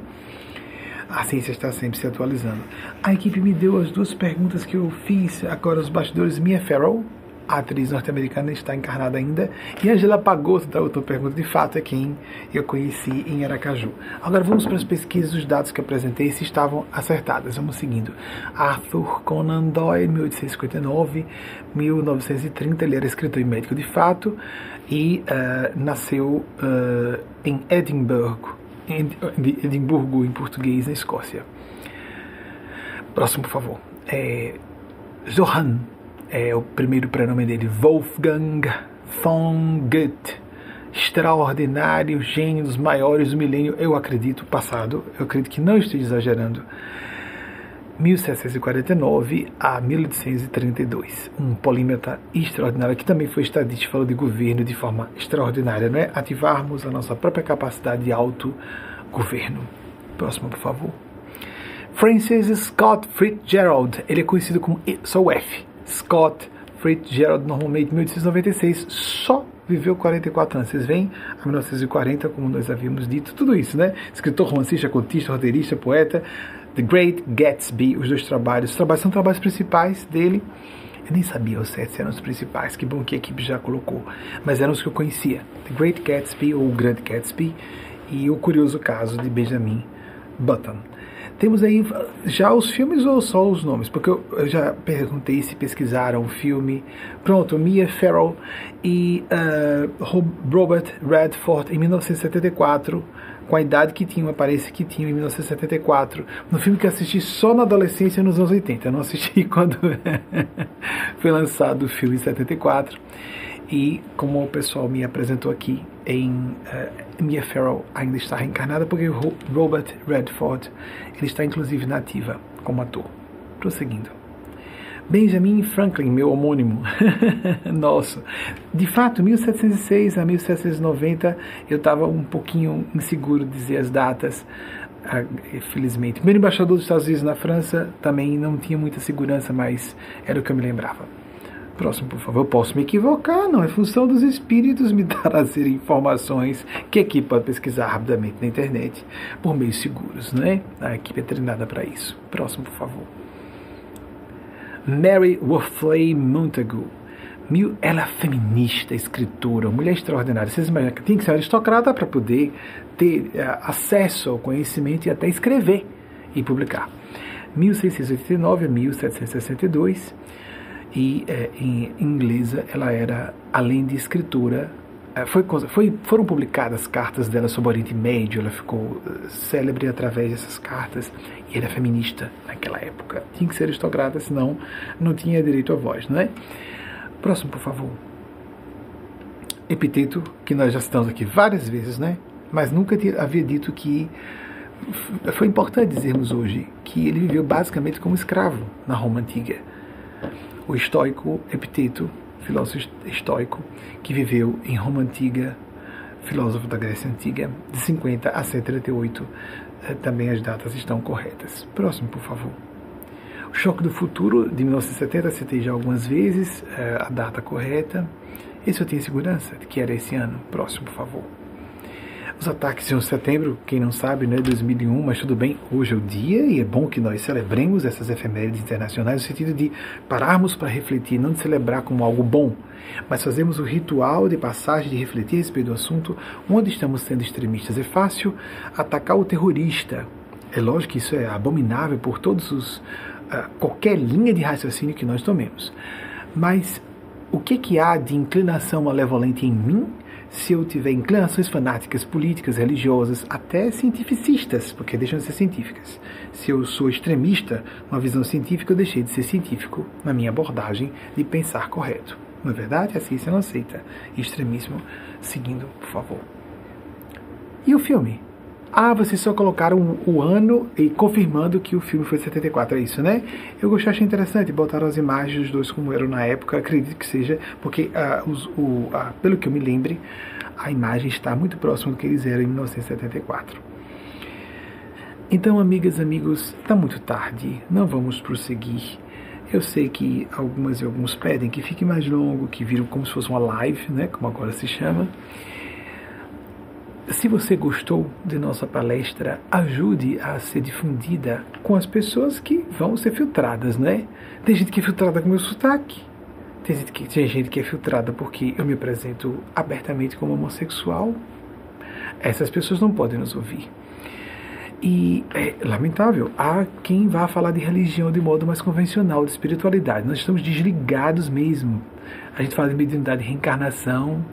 Speaker 1: A ciência está sempre se atualizando. A equipe me deu as duas perguntas que eu fiz agora os bastidores. Mia Farrow, a atriz norte-americana, está encarnada ainda. E Angela Pagoso, da outra pergunta, de fato é quem eu conheci em Aracaju. Agora vamos para as pesquisas, os dados que apresentei, se estavam acertadas. Vamos seguindo. Arthur Conan Doyle, 1859, 1930, ele era escritor e médico de fato e uh, nasceu uh, em Edimburgo, de Edimburgo, em português, na Escócia. Próximo, por favor. É, Johann é o primeiro prenome dele, Wolfgang von Goethe. Extraordinário, gênio dos maiores do milênio, eu acredito, passado, eu acredito que não esteja exagerando. 1749 a 1832. Um polímata extraordinário, que também foi estadista, falou de governo de forma extraordinária, não é? Ativarmos a nossa própria capacidade de autogoverno. Próximo, por favor. Francis Scott Fitzgerald, ele é conhecido como só o F. Scott Fitzgerald, normalmente 1896, só viveu 44 anos. Vocês veem, a 1940, como nós havíamos dito, tudo isso, né? Escritor, romancista, contista, roteirista, poeta, The Great Gatsby, os dois trabalhos. Os trabalhos são trabalhos principais dele. Eu nem sabia os sete eram os principais, que bom que a equipe já colocou, mas eram os que eu conhecia: The Great Gatsby ou O Grande Gatsby e O Curioso Caso de Benjamin Button. Temos aí já os filmes ou só os nomes? Porque eu, já perguntei se pesquisaram o filme. Pronto, Mia Farrow e uh, Robert Redford em 1974 com a idade que tinham, aparece que tinham em 1974, no filme que assisti só na adolescência nos anos 80. Eu não assisti (laughs) quando (laughs) foi lançado o filme em 74. E como o pessoal me apresentou aqui, em uh, Mia Farrow ainda está reencarnada, porque Robert Redford ele está inclusive nativa como ator. Prosseguindo. Benjamin Franklin, meu homônimo. (laughs) Nosso. De fato, 1706 a 1790, eu estava um pouquinho inseguro de dizer as datas, felizmente. Primeiro embaixador dos Estados Unidos na França também não tinha muita segurança, mas era o que eu me lembrava. Próximo, por favor. Eu posso me equivocar, não é função dos espíritos me (laughs) trazer informações que aqui pode pesquisar rapidamente na internet por meios seguros, né? A equipe é treinada para isso. Próximo, por favor. Mary Worthley Montagu. Ela é feminista, escritora, mulher extraordinária. Vocês imaginam que tem que ser aristocrata para poder ter uh, acesso ao conhecimento e até escrever e publicar. 1689 a 1762 e é, em inglesa ela era, além de escritora, é, foi, foi, foram publicadas cartas dela sobre o Oriente Médio, ela ficou célebre através dessas cartas, era feminista naquela época. Tinha que ser aristocrata, senão não tinha direito à voz, não é? Próximo, por favor. Epiteto, que nós já citamos aqui várias vezes, né? Mas nunca havia dito que foi importante dizermos hoje que ele viveu basicamente como escravo na Roma antiga. O estoico Epiteto filósofo estoico que viveu em Roma Antiga, filósofo da Grécia Antiga, de 50 a 138. Eh, também as datas estão corretas. Próximo, por favor. O Choque do Futuro, de 1970, citei já algumas vezes eh, a data correta. Esse eu tenho segurança de que era esse ano. Próximo, por favor. Os ataques de 11 de setembro, quem não sabe, né, 2001, mas tudo bem, hoje é o dia e é bom que nós celebremos essas efemérides internacionais no sentido de pararmos para refletir, não de celebrar como algo bom, mas fazemos o ritual de passagem de refletir a respeito do assunto onde estamos sendo extremistas. É fácil atacar o terrorista. É lógico que isso é abominável por todos os uh, qualquer linha de raciocínio que nós tomemos. Mas o que, que há de inclinação malevolente em mim se eu tiver inclinações fanáticas, políticas, religiosas, até cientificistas, porque deixam de ser científicas. Se eu sou extremista, uma visão científica, eu deixei de ser científico na minha abordagem de pensar correto. Não é verdade? A ciência não aceita extremismo. Seguindo, por favor. E o filme? Ah, vocês só colocaram o ano e confirmando que o filme foi de 74, é isso, né? Eu gostei, achei interessante, botaram as imagens dos dois como eram na época, acredito que seja, porque ah, os, o, ah, pelo que eu me lembre, a imagem está muito próxima do que eles eram em 1974. Então, amigas, amigos, está muito tarde, não vamos prosseguir. Eu sei que algumas e alguns pedem que fique mais longo, que viram como se fosse uma live, né, como agora se chama. Se você gostou de nossa palestra, ajude a ser difundida com as pessoas que vão ser filtradas, né? Tem gente que é filtrada com meu sotaque. Tem gente que, tem gente que é filtrada porque eu me apresento abertamente como homossexual. Essas pessoas não podem nos ouvir. E é lamentável, há quem vá falar de religião de modo mais convencional, de espiritualidade. Nós estamos desligados mesmo. A gente fala de mediunidade de reencarnação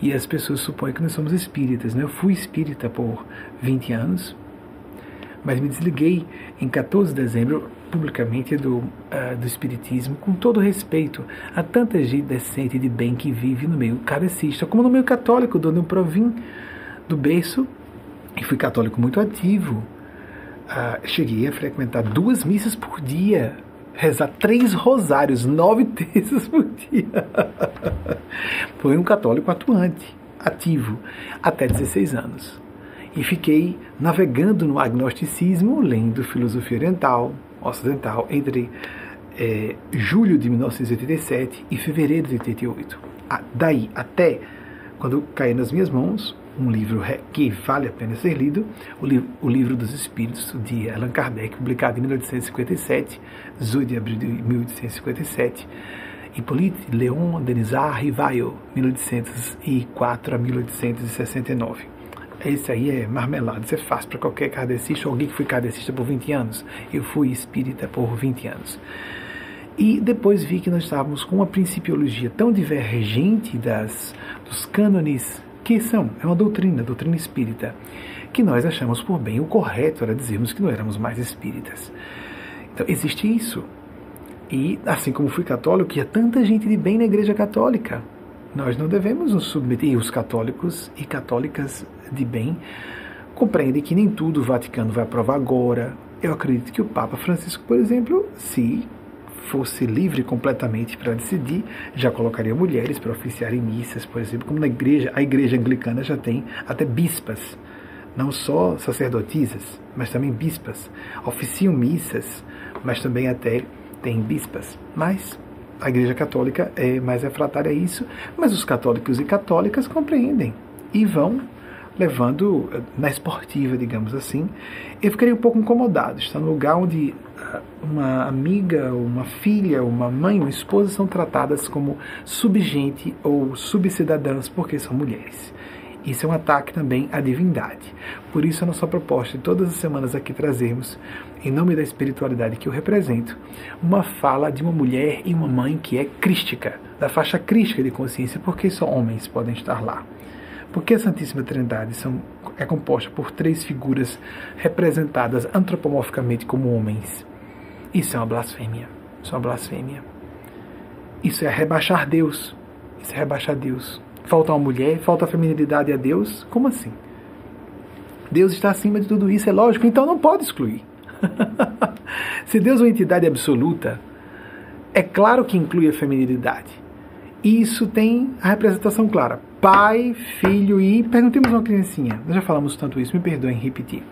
Speaker 1: e as pessoas supõem que nós somos espíritas. Né? Eu fui espírita por 20 anos, mas me desliguei em 14 de dezembro publicamente do, uh, do espiritismo, com todo respeito a tanta gente decente de bem que vive no meio cabecista, como no meio católico, de onde eu provim do berço e fui católico muito ativo. Uh, cheguei a frequentar duas missas por dia rezar três rosários, nove (laughs) terças por dia. Foi um católico atuante, ativo, até 16 anos. E fiquei navegando no agnosticismo, lendo filosofia oriental, ocidental, entre é, julho de 1987 e fevereiro de 88. Ah, daí até quando caí nas minhas mãos um livro que vale a pena ser lido, o, li o Livro dos Espíritos, de Allan Kardec, publicado em 1857, 18 de abril de 1857, Hippolyte Léon Denisard Rivaio, 1804 a 1869. Esse aí é marmelado, isso é fácil para qualquer kardecista, alguém que foi kardecista por 20 anos. Eu fui espírita por 20 anos. E depois vi que nós estávamos com uma principiologia tão divergente das, dos cânones que são, é uma doutrina, doutrina espírita, que nós achamos por bem o correto era dizermos que não éramos mais espíritas. Então, existe isso. E, assim como fui católico, e há tanta gente de bem na Igreja Católica, nós não devemos nos submeter. E os católicos e católicas de bem compreendem que nem tudo o Vaticano vai aprovar agora. Eu acredito que o Papa Francisco, por exemplo, se fosse livre completamente para decidir, já colocaria mulheres para oficiarem missas, por exemplo, como na igreja, a igreja anglicana já tem até bispas, não só sacerdotisas, mas também bispas. Oficiam missas, mas também até tem bispas. Mas a igreja católica é mais refratária a isso, mas os católicos e católicas compreendem e vão levando na esportiva, digamos assim. Eu ficaria um pouco incomodado, estar no lugar onde uma amiga, uma filha, uma mãe, uma esposa são tratadas como subgente ou subcidadãs porque são mulheres. Isso é um ataque também à divindade. Por isso, a nossa proposta de todas as semanas aqui trazermos, em nome da espiritualidade que eu represento, uma fala de uma mulher e uma mãe que é crística, da faixa crística de consciência, porque só homens podem estar lá. Porque a Santíssima Trindade são, é composta por três figuras representadas antropomorficamente como homens. Isso é uma blasfêmia. Isso é uma blasfêmia. Isso é rebaixar Deus. Isso é rebaixar Deus. Falta uma mulher, falta a feminilidade a Deus. Como assim? Deus está acima de tudo isso, é lógico, então não pode excluir. (laughs) Se Deus é uma entidade absoluta, é claro que inclui a feminilidade. Isso tem a representação clara. Pai, filho e. Perguntemos uma criancinha. Nós já falamos tanto isso, me perdoem repetir.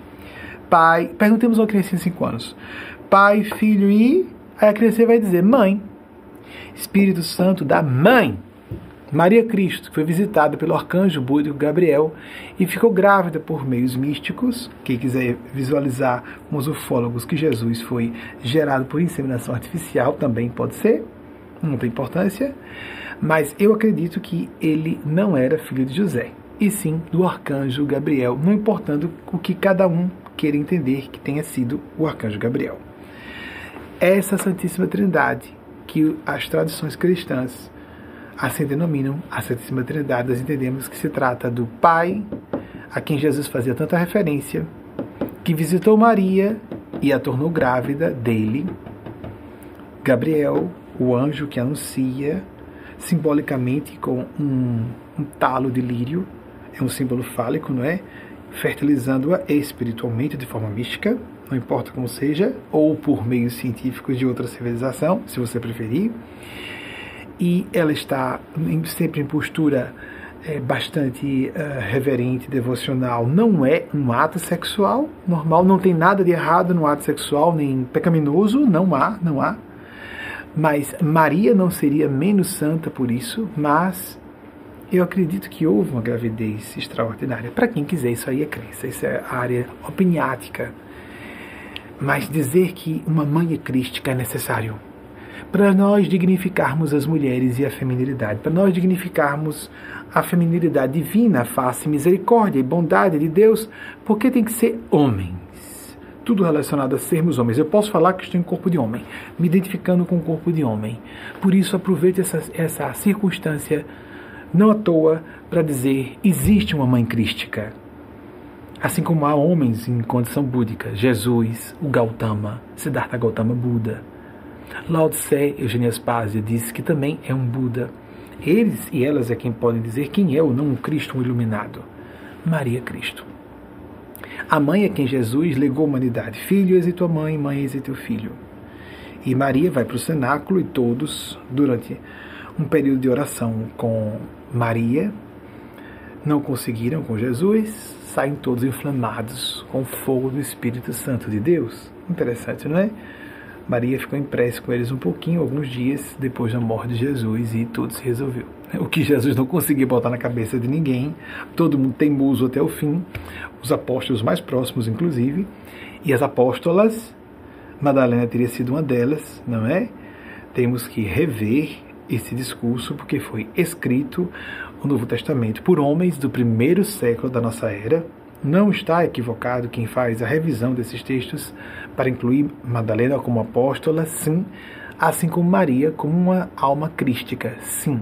Speaker 1: Pai. Perguntemos uma criancinha de 5 anos pai, filho e. Aí a criança vai dizer mãe. Espírito Santo da mãe. Maria Cristo, que foi visitada pelo arcanjo búdico Gabriel e ficou grávida por meios místicos. Quem quiser visualizar com os ufólogos que Jesus foi gerado por inseminação artificial também pode ser, não tem importância. Mas eu acredito que ele não era filho de José, e sim do arcanjo Gabriel, não importando o que cada um queira entender que tenha sido o arcanjo Gabriel. Essa Santíssima Trindade que as tradições cristãs assim denominam a Santíssima Trindade, nós entendemos que se trata do Pai, a quem Jesus fazia tanta referência, que visitou Maria e a tornou grávida dele, Gabriel, o anjo que anuncia, simbolicamente com um, um talo de lírio, é um símbolo fálico, não é? Fertilizando-a espiritualmente de forma mística, não importa como seja, ou por meios científicos de outra civilização, se você preferir e ela está sempre em postura é, bastante uh, reverente, devocional. Não é um ato sexual normal, não tem nada de errado no ato sexual, nem pecaminoso, não há, não há. Mas Maria não seria menos santa por isso, mas eu acredito que houve uma gravidez extraordinária. Para quem quiser, isso aí é crença, isso é a área opiniática. Mas dizer que uma mãe é crística é necessário para nós dignificarmos as mulheres e a feminilidade, para nós dignificarmos a feminilidade divina, a face, misericórdia e bondade de Deus, porque tem que ser homens. Tudo relacionado a sermos homens. Eu posso falar que estou em corpo de homem, me identificando com o corpo de homem. Por isso, aproveite essa, essa circunstância, não à toa, para dizer: existe uma mãe crística. Assim como há homens em condição búdica, Jesus, o Gautama, Siddhartha Gautama Buda Lao Tse, Eugênia Aspásia, disse que também é um Buda. Eles e elas é quem podem dizer quem é ou não um Cristo um iluminado. Maria Cristo. A mãe é quem Jesus legou à humanidade. Filho, eis tua mãe, mãe, eis teu filho. E Maria vai para o cenáculo e todos, durante um período de oração com Maria, não conseguiram com Jesus, saem todos inflamados com o fogo do Espírito Santo de Deus. Interessante, não é? Maria ficou em prece com eles um pouquinho, alguns dias depois da morte de Jesus, e tudo se resolveu. (laughs) O que Jesus não conseguia botar na cabeça de ninguém, todo mundo teimoso até o fim, os apóstolos mais próximos, inclusive, e as apóstolas, Madalena teria sido uma delas, não é? Temos que rever esse discurso, porque foi escrito o Novo Testamento por homens do primeiro século da nossa era, não está equivocado quem faz a revisão desses textos para incluir Madalena como apóstola, sim, assim como Maria como uma alma crística, sim.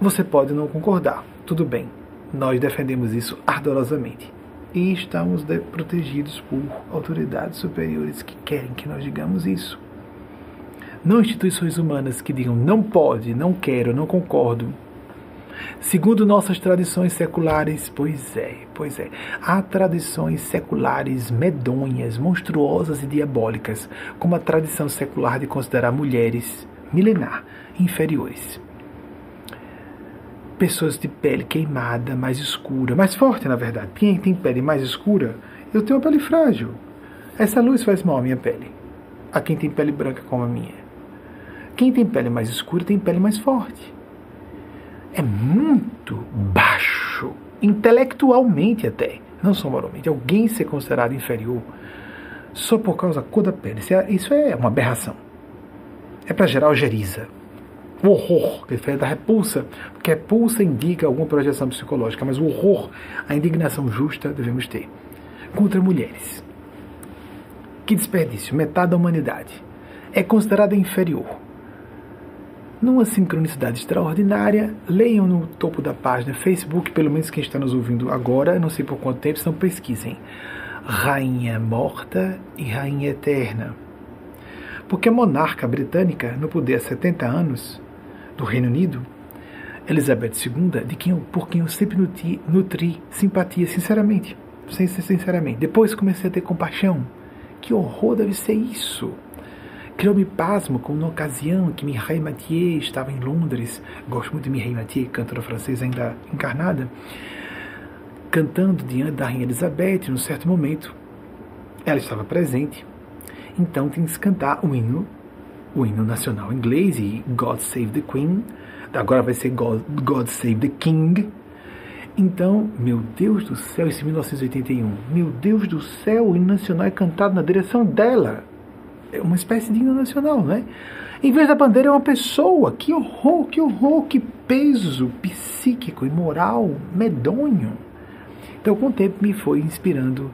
Speaker 1: Você pode não concordar, tudo bem, nós defendemos isso ardorosamente. E estamos protegidos por autoridades superiores que querem que nós digamos isso. Não instituições humanas que digam não pode, não quero, não concordo, Segundo nossas tradições seculares, pois é, pois é, há tradições seculares medonhas, monstruosas e diabólicas, como a tradição secular de considerar mulheres milenar inferiores. Pessoas de pele queimada, mais escura, mais forte na verdade. Quem tem pele mais escura, eu tenho uma pele frágil. Essa luz faz mal à minha pele. A quem tem pele branca como a minha. Quem tem pele mais escura tem pele mais forte é muito baixo, intelectualmente até, não só moralmente. Alguém ser considerado inferior só por causa da cor da pele, isso é, é uma aberração. É para gerar algeriza. O horror, diferente da repulsa, porque repulsa indica alguma projeção psicológica, mas o horror, a indignação justa devemos ter contra mulheres. Que desperdício, metade da humanidade é considerada inferior numa sincronicidade extraordinária, leiam no topo da página Facebook, pelo menos quem está nos ouvindo agora, não sei por quanto tempo, não pesquisem. Rainha morta e rainha eterna. Porque a monarca britânica, no poder há 70 anos, do Reino Unido, Elizabeth II, de quem eu, por quem eu sempre nutri, nutri simpatia, sinceramente, sinceramente. Depois comecei a ter compaixão. Que horror deve ser isso! Criou-me pasmo como na ocasião que Mireille Mathieu estava em Londres. Gosto muito de Mireille Mathieu, cantora francesa ainda encarnada. Cantando diante da Rainha Elizabeth, num certo momento. Ela estava presente. Então tem que cantar o hino, o hino nacional inglês e God Save the Queen, agora vai ser God, God Save the King. Então, meu Deus do céu, esse 1981, meu Deus do céu, o hino nacional é cantado na direção dela. É uma espécie de hino nacional, não é? Em vez da bandeira é uma pessoa. Que horror, que horror, que peso psíquico e moral medonho. Então, com o tempo, me foi inspirando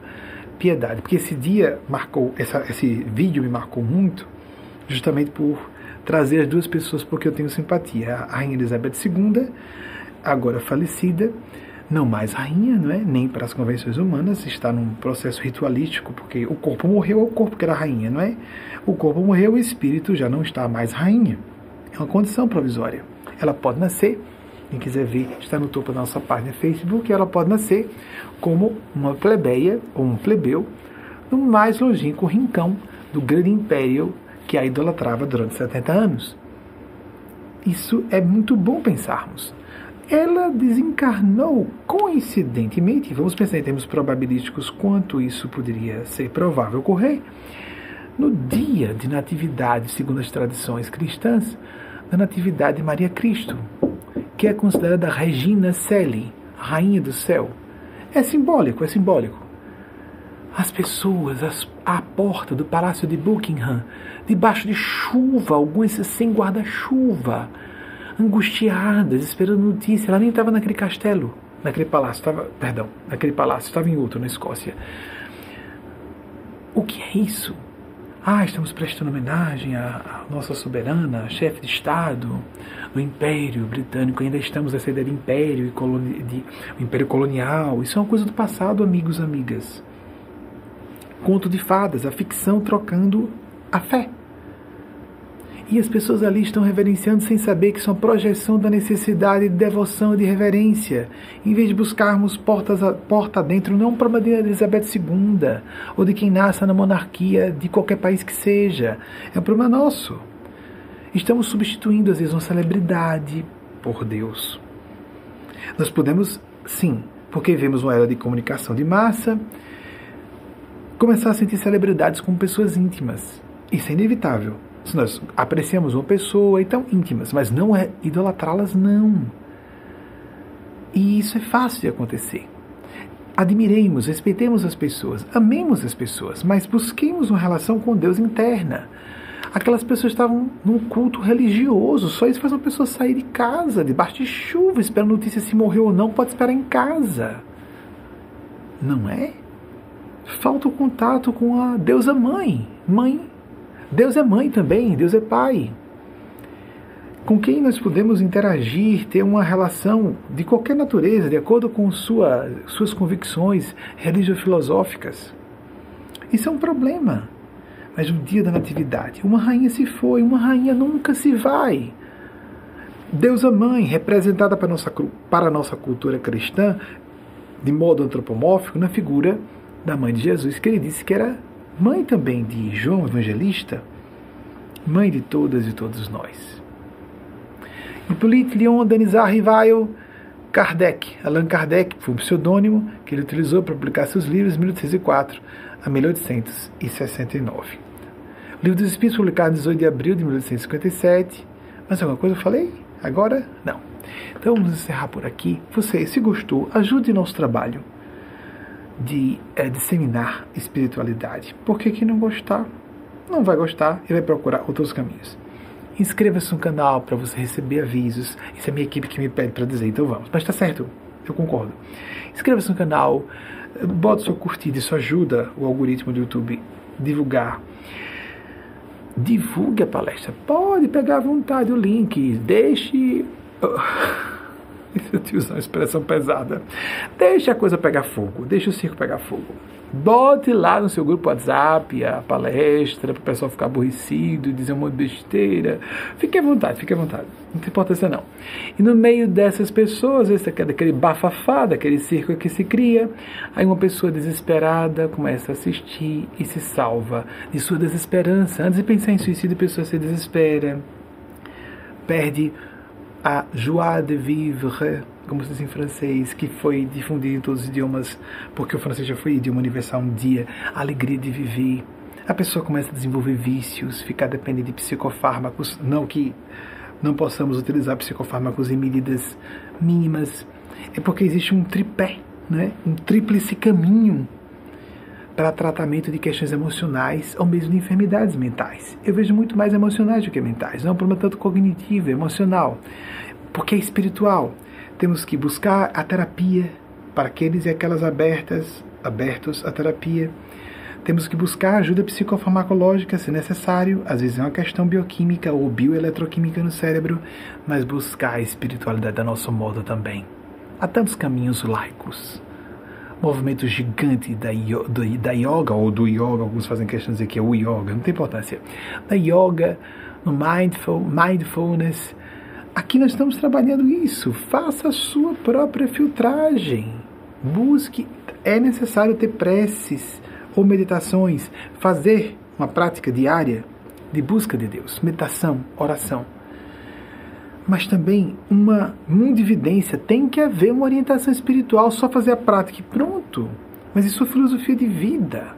Speaker 1: piedade, porque esse dia marcou, essa, esse vídeo me marcou muito, justamente por trazer as duas pessoas porque eu tenho simpatia. A Rainha Elizabeth II, agora falecida, não mais rainha, não é? Nem para as convenções humanas, está num processo ritualístico, porque o corpo morreu, é o corpo que era rainha, não é? O corpo morreu, o espírito já não está mais rainha. É uma condição provisória. Ela pode nascer, quem quiser ver, está no topo da nossa página Facebook, ela pode nascer como uma plebeia ou um plebeu no mais longínquo rincão do grande império que a idolatrava durante 70 anos. Isso é muito bom pensarmos ela desencarnou coincidentemente, vamos pensar em termos probabilísticos quanto isso poderia ser provável ocorrer, no dia de natividade, segundo as tradições cristãs, da natividade de Maria Cristo, que é considerada Regina Celi, rainha do céu. É simbólico, é simbólico. As pessoas as, à porta do palácio de Buckingham, debaixo de chuva, algumas sem guarda-chuva, angustiadas, esperando notícia. Ela nem estava naquele castelo, naquele palácio, estava, perdão, naquele palácio, estava em outro, na Escócia. O que é isso? Ah, estamos prestando homenagem à, nossa soberana, chefe de Estado do Império Britânico. Ainda estamos nessa ideia de império, e coloni de, império colonial. Isso é uma coisa do passado, amigos, amigas. Conto de fadas, a ficção trocando a fé. E as pessoas ali estão reverenciando sem saber que são projeção da necessidade de devoção e de reverência. Em vez de buscarmos portas a, porta dentro, não para a Elizabeth II, ou de quem nasça na monarquia de qualquer país que seja. É um problema nosso. Estamos substituindo, às vezes, uma celebridade por Deus. Nós podemos, sim, porque vemos uma era de comunicação de massa, começar a sentir celebridades como pessoas íntimas. Isso é inevitável se nós apreciamos uma pessoa e tão íntimas, mas não é idolatrá-las, não. E isso é fácil de acontecer. Admiremos, respeitemos as pessoas, amemos as pessoas, mas busquemos uma relação com Deus interna. Aquelas pessoas estavam num culto religioso, só isso faz uma pessoa sair de casa, debaixo de chuva, esperando notícia se morreu ou não, pode esperar em casa. Não é? Falta o contato com a deusa mãe, mãe Deus é mãe também, Deus é pai. Com quem nós podemos interagir, ter uma relação de qualquer natureza, de acordo com sua, suas convicções religio-filosóficas. Isso é um problema. Mas no dia da natividade, uma rainha se foi, uma rainha nunca se vai. Deus a mãe, representada para a nossa, para a nossa cultura cristã, de modo antropomórfico, na figura da mãe de Jesus, que ele disse que era mãe também de João Evangelista, mãe de todas e todos nós. Hippolyte Leon Denisard Rivail Kardec, Allan Kardec, foi um pseudônimo que ele utilizou para publicar seus livros em 1804 a 1869. O livro dos Espíritos, publicado em 18 de abril de 1857. Mas alguma coisa eu falei? Agora? Não. Então vamos encerrar por aqui. Você, se gostou, ajude nosso trabalho de é, disseminar espiritualidade. Por que, que não gostar? Não vai gostar e vai procurar outros caminhos. Inscreva-se no canal para você receber avisos. Isso é minha equipe que me pede para dizer, então vamos. Mas está certo, eu concordo. Inscreva-se no canal, bota sua curtida, isso ajuda o algoritmo do YouTube divulgar. Divulgue a palestra. Pode pegar à vontade o link, deixe. (laughs) Eu tinha usar uma expressão pesada. Deixe a coisa pegar fogo, deixe o circo pegar fogo. Bote lá no seu grupo WhatsApp a palestra para o pessoal ficar aborrecido, dizer um monte de besteira. Fique à vontade, fique à vontade. Não tem importância não. E no meio dessas pessoas, esse aqui, daquele bafafá, daquele circo que se cria, aí uma pessoa desesperada começa a assistir e se salva de sua desesperança. Antes de pensar em suicídio, a pessoa se desespera, perde a joie de vivre, como se diz em francês, que foi difundido em todos os idiomas, porque o francês já foi idioma universal um dia, a alegria de viver. A pessoa começa a desenvolver vícios, ficar dependente de psicofármacos, não que não possamos utilizar psicofármacos em medidas mínimas, é porque existe um tripé, né? um tríplice caminho para tratamento de questões emocionais ou mesmo de enfermidades mentais. Eu vejo muito mais emocionais do que mentais, não é um problema tanto cognitivo, emocional, porque é espiritual. Temos que buscar a terapia para aqueles e aquelas abertas, abertos à terapia. Temos que buscar ajuda psicofarmacológica se necessário, às vezes é uma questão bioquímica ou bioeletroquímica no cérebro, mas buscar a espiritualidade a nosso modo também. Há tantos caminhos laicos movimento gigante da, da yoga, ou do yoga, alguns fazem questão de dizer que é o yoga, não tem importância. Da yoga, no mindful, mindfulness. Aqui nós estamos trabalhando isso. Faça a sua própria filtragem. Busque. É necessário ter preces ou meditações, fazer uma prática diária de busca de Deus, meditação, oração mas também uma mundividência. Tem que haver uma orientação espiritual, só fazer a prática e pronto. Mas isso é filosofia de vida.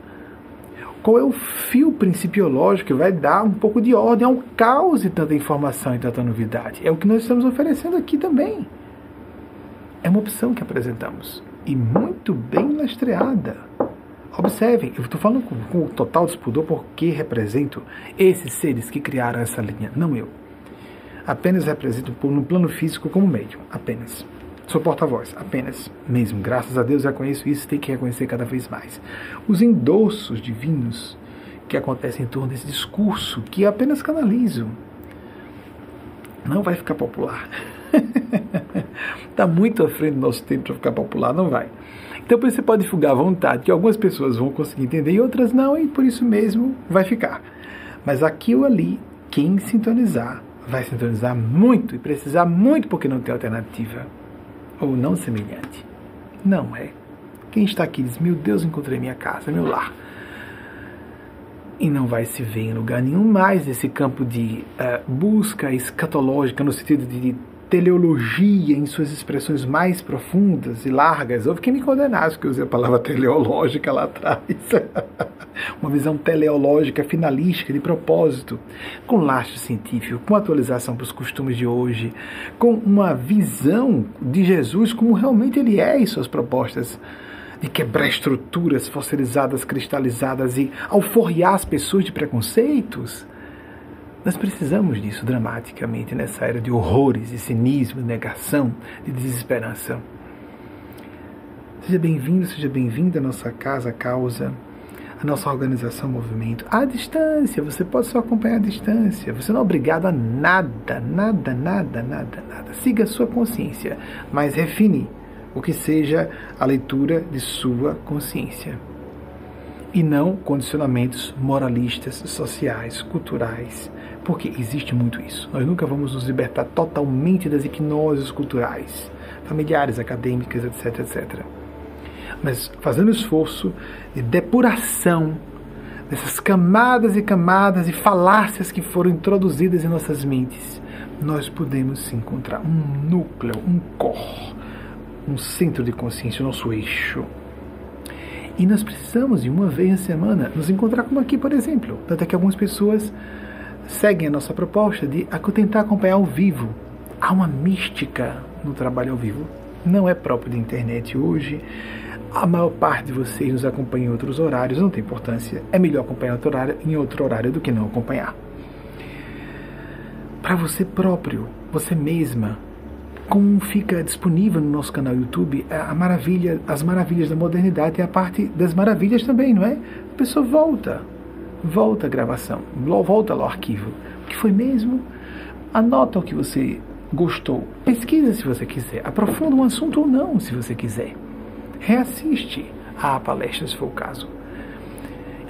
Speaker 1: Qual é o fio principiológico que vai dar um pouco de ordem ao caos de tanta informação e tanta novidade? É o que nós estamos oferecendo aqui também. É uma opção que apresentamos. E muito bem lastreada. Observem, eu estou falando com, com total despudor porque represento esses seres que criaram essa linha, não eu apenas represento no plano físico como médium, apenas. Sou porta-voz, apenas. Mesmo, graças a Deus reconheço isso, tem que reconhecer cada vez mais. Os endossos divinos que acontecem em torno desse discurso, que apenas canalizo, não vai ficar popular. Está (laughs) muito à frente do nosso tempo para ficar popular, não vai. Então, você pode divulgar à vontade, que algumas pessoas vão conseguir entender e outras não, e por isso mesmo vai ficar. Mas aqui ou ali, quem sintonizar vai sintonizar muito e precisar muito porque não tem alternativa ou não semelhante. Não é. Quem está aqui diz: Meu Deus, encontrei minha casa, meu lar. E não vai se ver em lugar nenhum mais esse campo de uh, busca escatológica, no sentido de teleologia em suas expressões mais profundas e largas. Houve quem me condenasse que eu usei a palavra (laughs) teleológica lá atrás. (laughs) Uma visão teleológica, finalística, de propósito, com lastro científico, com atualização para os costumes de hoje, com uma visão de Jesus como realmente ele é em suas propostas de quebrar estruturas fossilizadas, cristalizadas e alforriar as pessoas de preconceitos nós precisamos disso dramaticamente nessa era de horrores, de cinismo, de negação, de desesperança. Seja bem-vindo, seja bem-vinda à nossa casa, causa, à nossa organização, movimento. À distância, você pode só acompanhar à distância. Você não é obrigado a nada, nada, nada, nada, nada. Siga a sua consciência, mas refine o que seja a leitura de sua consciência e não condicionamentos moralistas, sociais, culturais, porque existe muito isso. Nós nunca vamos nos libertar totalmente das hipnoses culturais, familiares, acadêmicas, etc, etc. Mas fazendo esforço de depuração dessas camadas e camadas e falácias que foram introduzidas em nossas mentes, nós podemos encontrar um núcleo, um cor, um centro de consciência, o nosso eixo. E nós precisamos, de uma vez na semana, nos encontrar como aqui, por exemplo. Tanto é que algumas pessoas seguem a nossa proposta de tentar acompanhar ao vivo. Há uma mística no trabalho ao vivo. Não é próprio da internet hoje. A maior parte de vocês nos acompanha em outros horários, não tem importância. É melhor acompanhar outro horário, em outro horário do que não acompanhar. Para você próprio, você mesma, como fica disponível no nosso canal YouTube a maravilha, as maravilhas da modernidade e a parte das maravilhas também, não é? A pessoa volta, volta a gravação, volta ao arquivo. O que foi mesmo? Anota o que você gostou. Pesquisa se você quiser. Aprofunda um assunto ou não, se você quiser. Reassiste à palestra, se for o caso.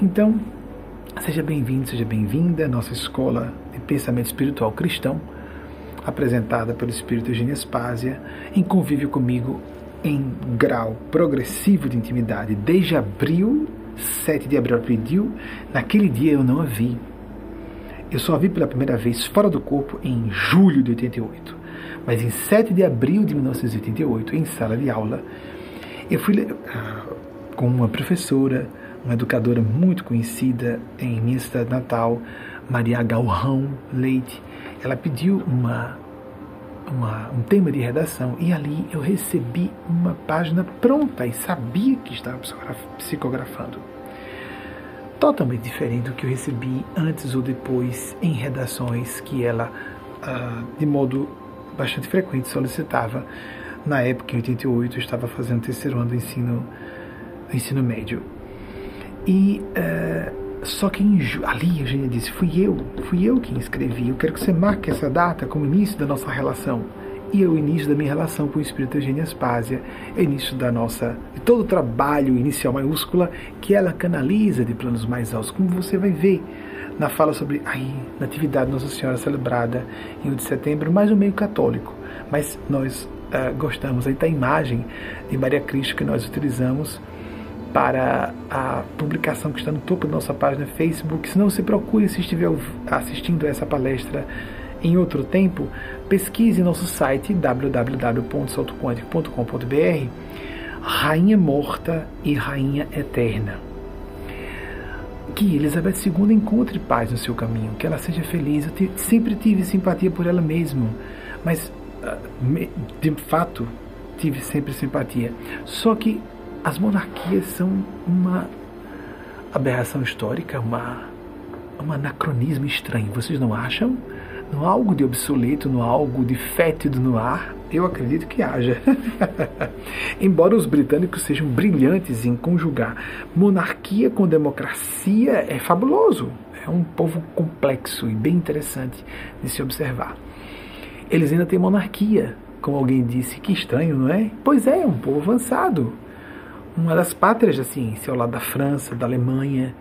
Speaker 1: Então, seja bem-vindo, seja bem-vinda à nossa escola de pensamento espiritual cristão, apresentada pelo Espírito Eugênio Espásia, em convívio comigo em grau progressivo de intimidade desde abril 7 de abril pediu, naquele dia eu não a vi. Eu só a vi pela primeira vez fora do corpo em julho de 88. Mas em 7 de abril de 1988, em sala de aula, eu fui ah, com uma professora, uma educadora muito conhecida em minha cidade natal, Maria Galrão Leite, ela pediu uma, uma, um tema de redação e ali eu recebi uma página pronta e sabia que estava psicografando. Totalmente diferente do que eu recebi antes ou depois em redações que ela, ah, de modo bastante frequente, solicitava. Na época, em 88, eu estava fazendo terceiro ano do ensino, do ensino médio. E uh, só que ali a gente disse, fui eu, fui eu quem escrevi. Eu quero que você marque essa data como início da nossa relação. E é o início da minha relação com o Espírito Eugênia Aspásia, é o início da nossa, de todo o trabalho inicial maiúscula que ela canaliza de planos mais altos, como você vai ver na fala sobre aí, Natividade Nossa Senhora celebrada em 1 de setembro, mais um meio católico. Mas nós uh, gostamos aí da imagem de Maria Cristo que nós utilizamos para a publicação que está no topo da nossa página Facebook. Se não se procure, se estiver assistindo essa palestra em outro tempo, pesquise nosso site www.saltoquântico.com.br Rainha Morta e Rainha Eterna. Que Elizabeth II encontre paz no seu caminho, que ela seja feliz. Eu sempre tive simpatia por ela mesma, mas ah, de fato tive sempre simpatia. Só que as monarquias são uma aberração histórica, uma, um anacronismo estranho. Vocês não acham? Não há algo de obsoleto, não há algo de fétido no ar? Eu acredito que haja. (laughs) Embora os britânicos sejam brilhantes em conjugar monarquia com democracia, é fabuloso. É um povo complexo e bem interessante de se observar. Eles ainda têm monarquia, como alguém disse. Que estranho, não é? Pois é, um povo avançado. Uma das pátrias da ciência, ao lado da França, da Alemanha,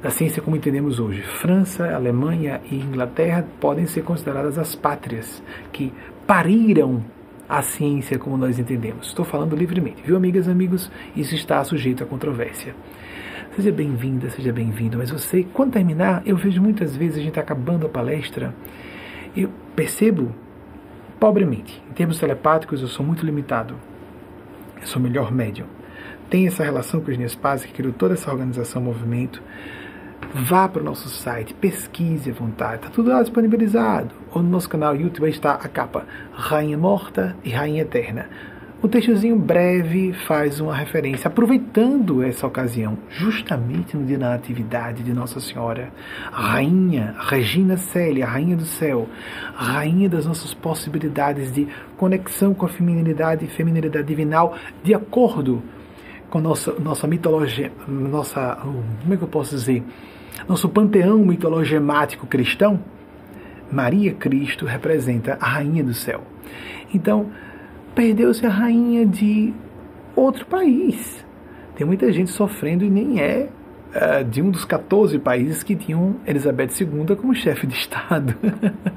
Speaker 1: da ciência como entendemos hoje. França, Alemanha e Inglaterra podem ser consideradas as pátrias que pariram a ciência como nós entendemos. Estou falando livremente, viu, amigas e amigos? Isso está sujeito a controvérsia. Seja bem-vinda, seja bem-vindo. Mas você, quando terminar, eu vejo muitas vezes a gente acabando a palestra, eu percebo, pobremente, em termos telepáticos, eu sou muito limitado. Eu sou melhor médium. Tem essa relação com os Nespaz, que criou toda essa organização, movimento vá para o nosso site, pesquise à vontade, está tudo lá disponibilizado. Ou no nosso canal YouTube está a capa Rainha Morta e Rainha Eterna. O textozinho breve faz uma referência, aproveitando essa ocasião, justamente no dia da Natividade de Nossa Senhora, Rainha, Regina Célia, Rainha do Céu, Rainha das nossas possibilidades de conexão com a feminilidade e feminilidade divinal, de acordo com nossa, nossa mitologia, nossa, como é que eu posso dizer? Nosso panteão mitologemático cristão, Maria Cristo representa a rainha do céu. Então, perdeu-se a rainha de outro país. Tem muita gente sofrendo e nem é uh, de um dos 14 países que tinham Elizabeth II como chefe de Estado.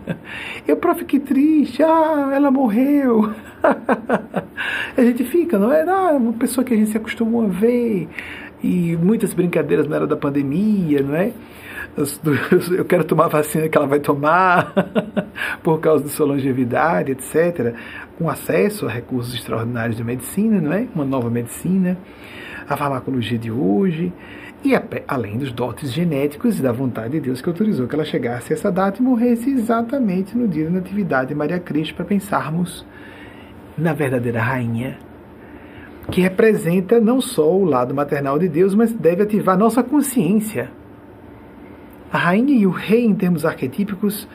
Speaker 1: (laughs) Eu, prof, que triste, ah, ela morreu. (laughs) a gente fica, não é? Ah, uma pessoa que a gente se acostumou a ver e muitas brincadeiras na era da pandemia, não é? (laughs) Eu quero tomar a vacina que ela vai tomar por causa da sua longevidade, etc. Com acesso a recursos extraordinários de medicina, não é? Uma nova medicina, a farmacologia de hoje, e além dos dotes genéticos e da vontade de Deus que autorizou que ela chegasse a essa data e morresse exatamente no dia da Natividade de Maria Cristo, para pensarmos na verdadeira rainha que representa não só o lado maternal de Deus, mas deve ativar nossa consciência. A rainha e o rei, em termos arquetípicos,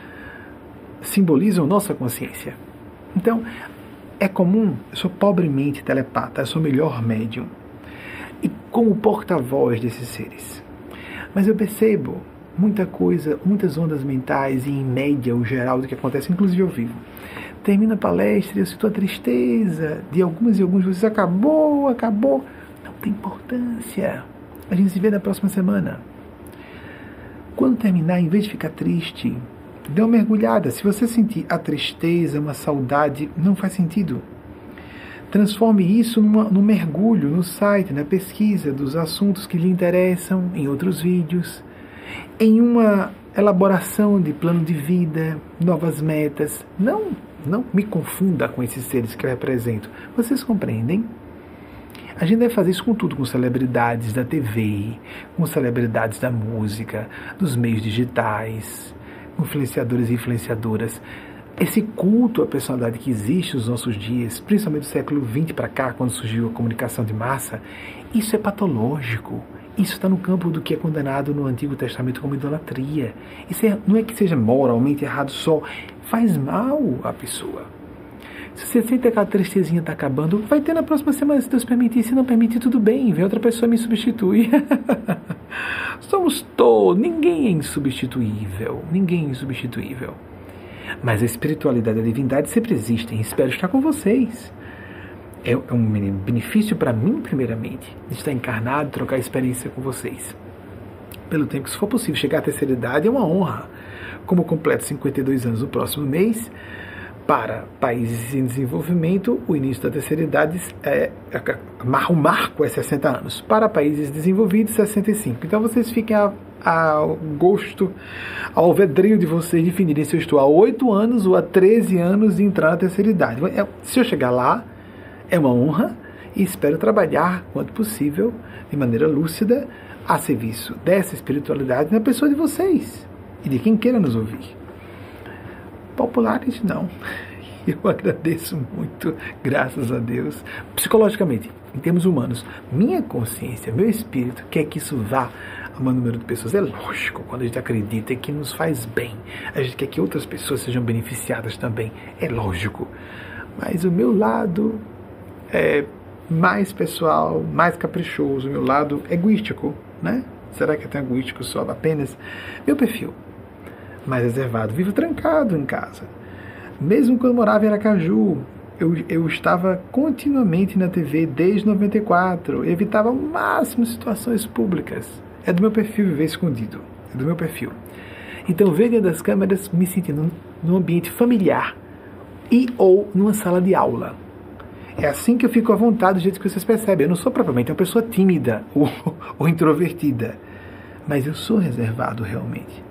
Speaker 1: simbolizam nossa consciência. Então, é comum, eu sou pobremente telepata, eu sou melhor médium, e como porta-voz desses seres. Mas eu percebo muita coisa, muitas ondas mentais e em média o geral do que acontece, inclusive ao vivo termina a palestra eu sinto a tristeza de algumas e alguns de vocês. Acabou, acabou. Não tem importância. A gente se vê na próxima semana. Quando terminar, em vez de ficar triste, dê uma mergulhada. Se você sentir a tristeza, uma saudade, não faz sentido. Transforme isso numa, num mergulho no site, na pesquisa dos assuntos que lhe interessam, em outros vídeos, em uma elaboração de plano de vida, novas metas. Não não me confunda com esses seres que eu represento. Vocês compreendem? A gente deve fazer isso com tudo, com celebridades da TV, com celebridades da música, dos meios digitais, influenciadores e influenciadoras. Esse culto à personalidade que existe nos nossos dias, principalmente do século XX para cá, quando surgiu a comunicação de massa, isso é patológico. Isso está no campo do que é condenado no Antigo Testamento como idolatria. Isso é, não é que seja moralmente errado só, faz mal à pessoa. Se você sente aquela tristezinha está acabando, vai ter na próxima semana, se Deus permitir. Se não permitir, tudo bem, vem outra pessoa me substituir. (laughs) Somos todos, ninguém é insubstituível, ninguém é insubstituível. Mas a espiritualidade e a divindade sempre existem. Espero estar com vocês. É, é um benefício para mim, primeiramente, de estar encarnado, trocar experiência com vocês. Pelo tempo, se for possível, chegar à terceira idade é uma honra. Como completo 52 anos no próximo mês, para países em desenvolvimento, o início da terceira idade é, o marco é 60 anos. Para países desenvolvidos, 65. Então vocês fiquem a, ao gosto, ao alvedrio de vocês definirem se eu estou há 8 anos ou há 13 anos de entrar na terceira idade. É, se eu chegar lá, é uma honra e espero trabalhar, quanto possível, de maneira lúcida, a serviço dessa espiritualidade na pessoa de vocês e de quem queira nos ouvir populares não. (laughs) Eu agradeço muito, graças a Deus. Psicologicamente, em termos humanos, minha consciência, meu espírito quer que isso vá a maior número de pessoas. É lógico, quando a gente acredita que nos faz bem, a gente quer que outras pessoas sejam beneficiadas também. É lógico. Mas o meu lado é mais pessoal, mais caprichoso, o meu lado egoístico, né? Será que é tão egoístico só apenas? Meu perfil mais reservado. Vivo trancado em casa. Mesmo quando morava em Aracaju, eu, eu estava continuamente na TV desde 94. Evitava ao máximo situações públicas. É do meu perfil viver escondido. É do meu perfil. Então, ver dentro das câmeras, me sentindo num ambiente familiar e ou numa sala de aula. É assim que eu fico à vontade, do jeito que vocês percebem. Eu não sou propriamente uma pessoa tímida (laughs) ou, ou introvertida, mas eu sou reservado realmente.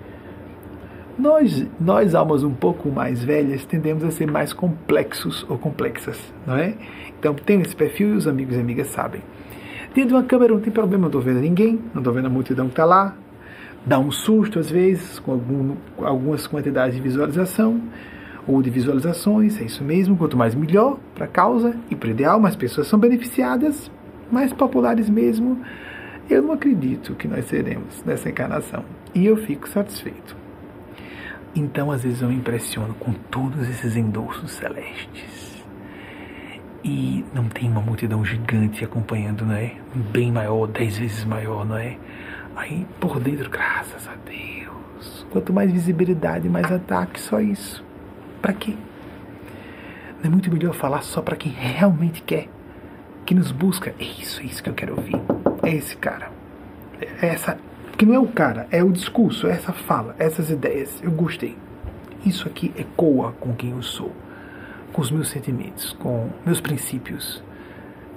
Speaker 1: Nós, nós, almas um pouco mais velhas, tendemos a ser mais complexos ou complexas, não é? Então, tem esse perfil e os amigos e amigas sabem. Dentro de uma câmera não tem problema, não estou vendo ninguém, não estou vendo a multidão que está lá. Dá um susto, às vezes, com algum, algumas quantidades de visualização ou de visualizações, é isso mesmo. Quanto mais melhor para a causa e para o ideal, mais pessoas são beneficiadas, mais populares mesmo. Eu não acredito que nós seremos nessa encarnação. E eu fico satisfeito. Então, às vezes, eu me impressiono com todos esses endossos celestes. E não tem uma multidão gigante acompanhando, não é? Bem maior, dez vezes maior, não é? Aí, por dentro, graças a Deus. Quanto mais visibilidade, mais ataque, só isso. Para quê? Não é muito melhor falar só para quem realmente quer, que nos busca. É isso, é isso que eu quero ouvir. É esse cara. É essa que não é o cara, é o discurso, é essa fala, essas ideias. Eu gostei. Isso aqui ecoa com quem eu sou, com os meus sentimentos, com meus princípios,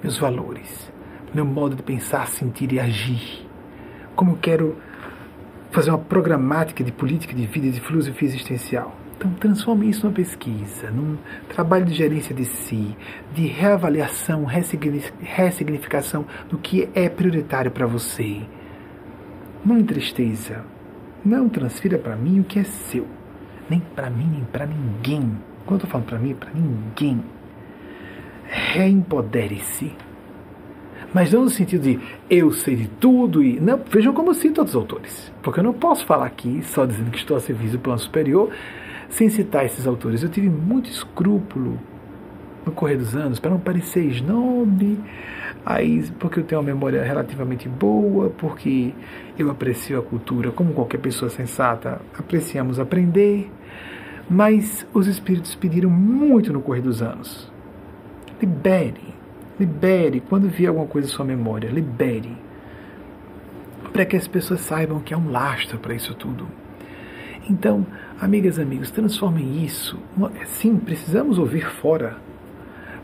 Speaker 1: meus valores, meu modo de pensar, sentir e agir. Como eu quero fazer uma programática de política de vida, de filosofia existencial. Então, transforme isso numa pesquisa, num trabalho de gerência de si, de reavaliação, ressignificação do que é prioritário para você não entristeça. Não transfira para mim o que é seu. Nem para mim, nem para ninguém. Quando eu falo para mim, para ninguém. Reempodere-se. Mas não no sentido de eu sei de tudo e. Não, vejam como eu cito outros autores. Porque eu não posso falar aqui só dizendo que estou a serviço do plano superior sem citar esses autores. Eu tive muito escrúpulo no correr dos anos para não parecer snob Aí, porque eu tenho uma memória relativamente boa, porque eu aprecio a cultura como qualquer pessoa sensata, apreciamos aprender, mas os espíritos pediram muito no correr dos anos. Libere, libere, quando vier alguma coisa em sua memória, libere. Para que as pessoas saibam que há um lastro para isso tudo. Então, amigas e amigos, transformem isso. Sim, precisamos ouvir fora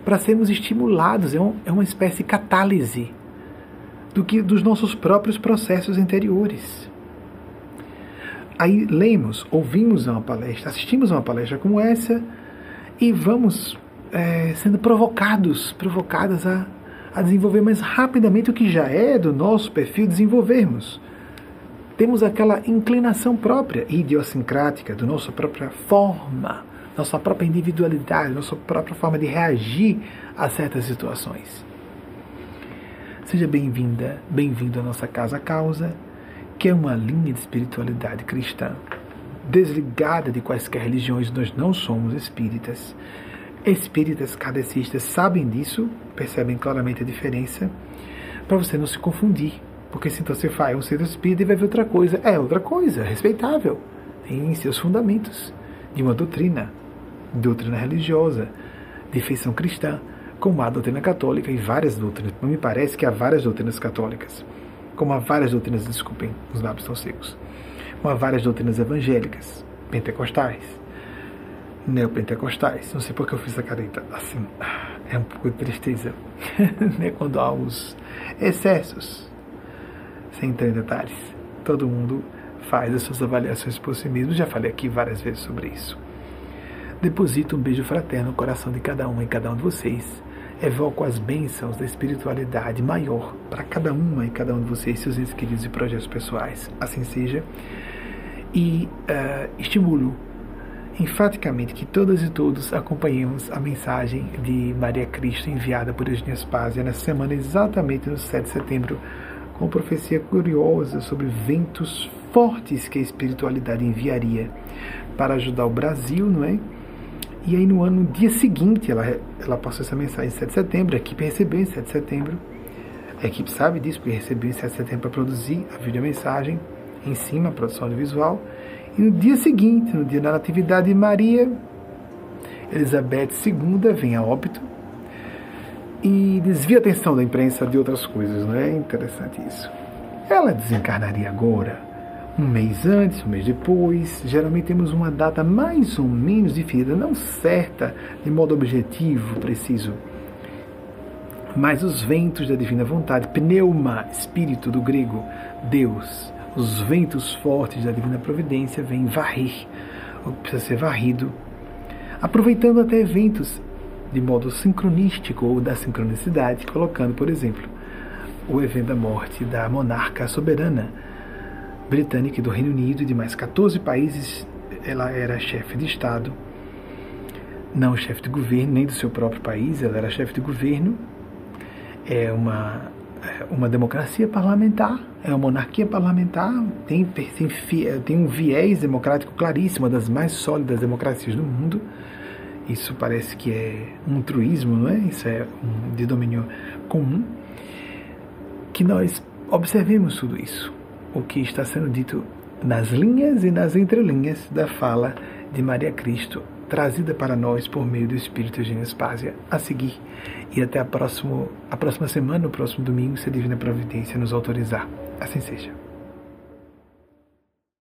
Speaker 1: para sermos estimulados, é, um, é uma espécie de catálise do que dos nossos próprios processos interiores. Aí lemos, ouvimos uma palestra, assistimos uma palestra como essa e vamos é, sendo provocados, provocadas a, a desenvolver mais rapidamente o que já é do nosso perfil desenvolvermos. temos aquela inclinação própria, idiosincrática, da nossa própria forma, nossa própria individualidade, nossa própria forma de reagir a certas situações. Seja bem-vinda, bem-vindo à nossa Casa Causa, que é uma linha de espiritualidade cristã, desligada de quaisquer religiões, nós não somos espíritas. Espíritas kardecistas sabem disso, percebem claramente a diferença, para você não se confundir. Porque se você faz um centro espírita e vai ver outra coisa, é outra coisa, respeitável. Tem seus fundamentos de uma doutrina, doutrina religiosa, de feição cristã, como a doutrina católica e várias doutrinas. Me parece que há várias doutrinas católicas, como há várias doutrinas, desculpem, os lábios estão secos, como há várias doutrinas evangélicas, pentecostais, neopentecostais. Não sei porque eu fiz a careta assim. É um pouco de tristeza, (laughs) né? Quando há os excessos sem entrar em detalhes. Todo mundo faz as suas avaliações por si mesmo, já falei aqui várias vezes sobre isso. Deposito um beijo fraterno no coração de cada um e cada um de vocês. Evoco as bênçãos da espiritualidade maior para cada uma e cada um de vocês, seus entes queridos e projetos pessoais. Assim seja. E uh, estimulo enfaticamente que todas e todos acompanhemos a mensagem de Maria Cristo enviada por Eugênia Spazia nessa semana, exatamente no 7 de setembro uma profecia curiosa sobre ventos fortes que a espiritualidade enviaria para ajudar o Brasil, não é? E aí no ano, no dia seguinte, ela, ela passou essa mensagem em 7 de setembro, a equipe recebeu em 7 de setembro. A equipe sabe disso, porque recebeu em 7 de setembro para produzir a videomensagem em cima, a produção audiovisual. E no dia seguinte, no dia da Natividade de Maria, Elizabeth II vem a óbito e desvia a atenção da imprensa de outras coisas, não é interessante isso. Ela desencarnaria agora, um mês antes, um mês depois. Geralmente temos uma data mais ou menos definida, não certa, de modo objetivo, preciso. Mas os ventos da divina vontade, pneuma, espírito do grego, Deus, os ventos fortes da divina providência vêm varrer, ou precisa ser varrido, aproveitando até eventos de modo sincronístico ou da sincronicidade, colocando, por exemplo, o evento da morte da monarca soberana britânica do Reino Unido e de mais 14 países. Ela era chefe de Estado, não chefe de governo, nem do seu próprio país, ela era chefe de governo. É uma, é uma democracia parlamentar, é uma monarquia parlamentar, tem, tem, tem um viés democrático claríssimo, uma das mais sólidas democracias do mundo isso parece que é um truísmo, não é? Isso é um, de domínio comum. Que nós observemos tudo isso, o que está sendo dito nas linhas e nas entrelinhas da fala de Maria Cristo, trazida para nós por meio do Espírito Eugênio Spásia, a seguir. E até a, próximo, a próxima semana, o próximo domingo, se a Divina Providência nos autorizar. Assim seja.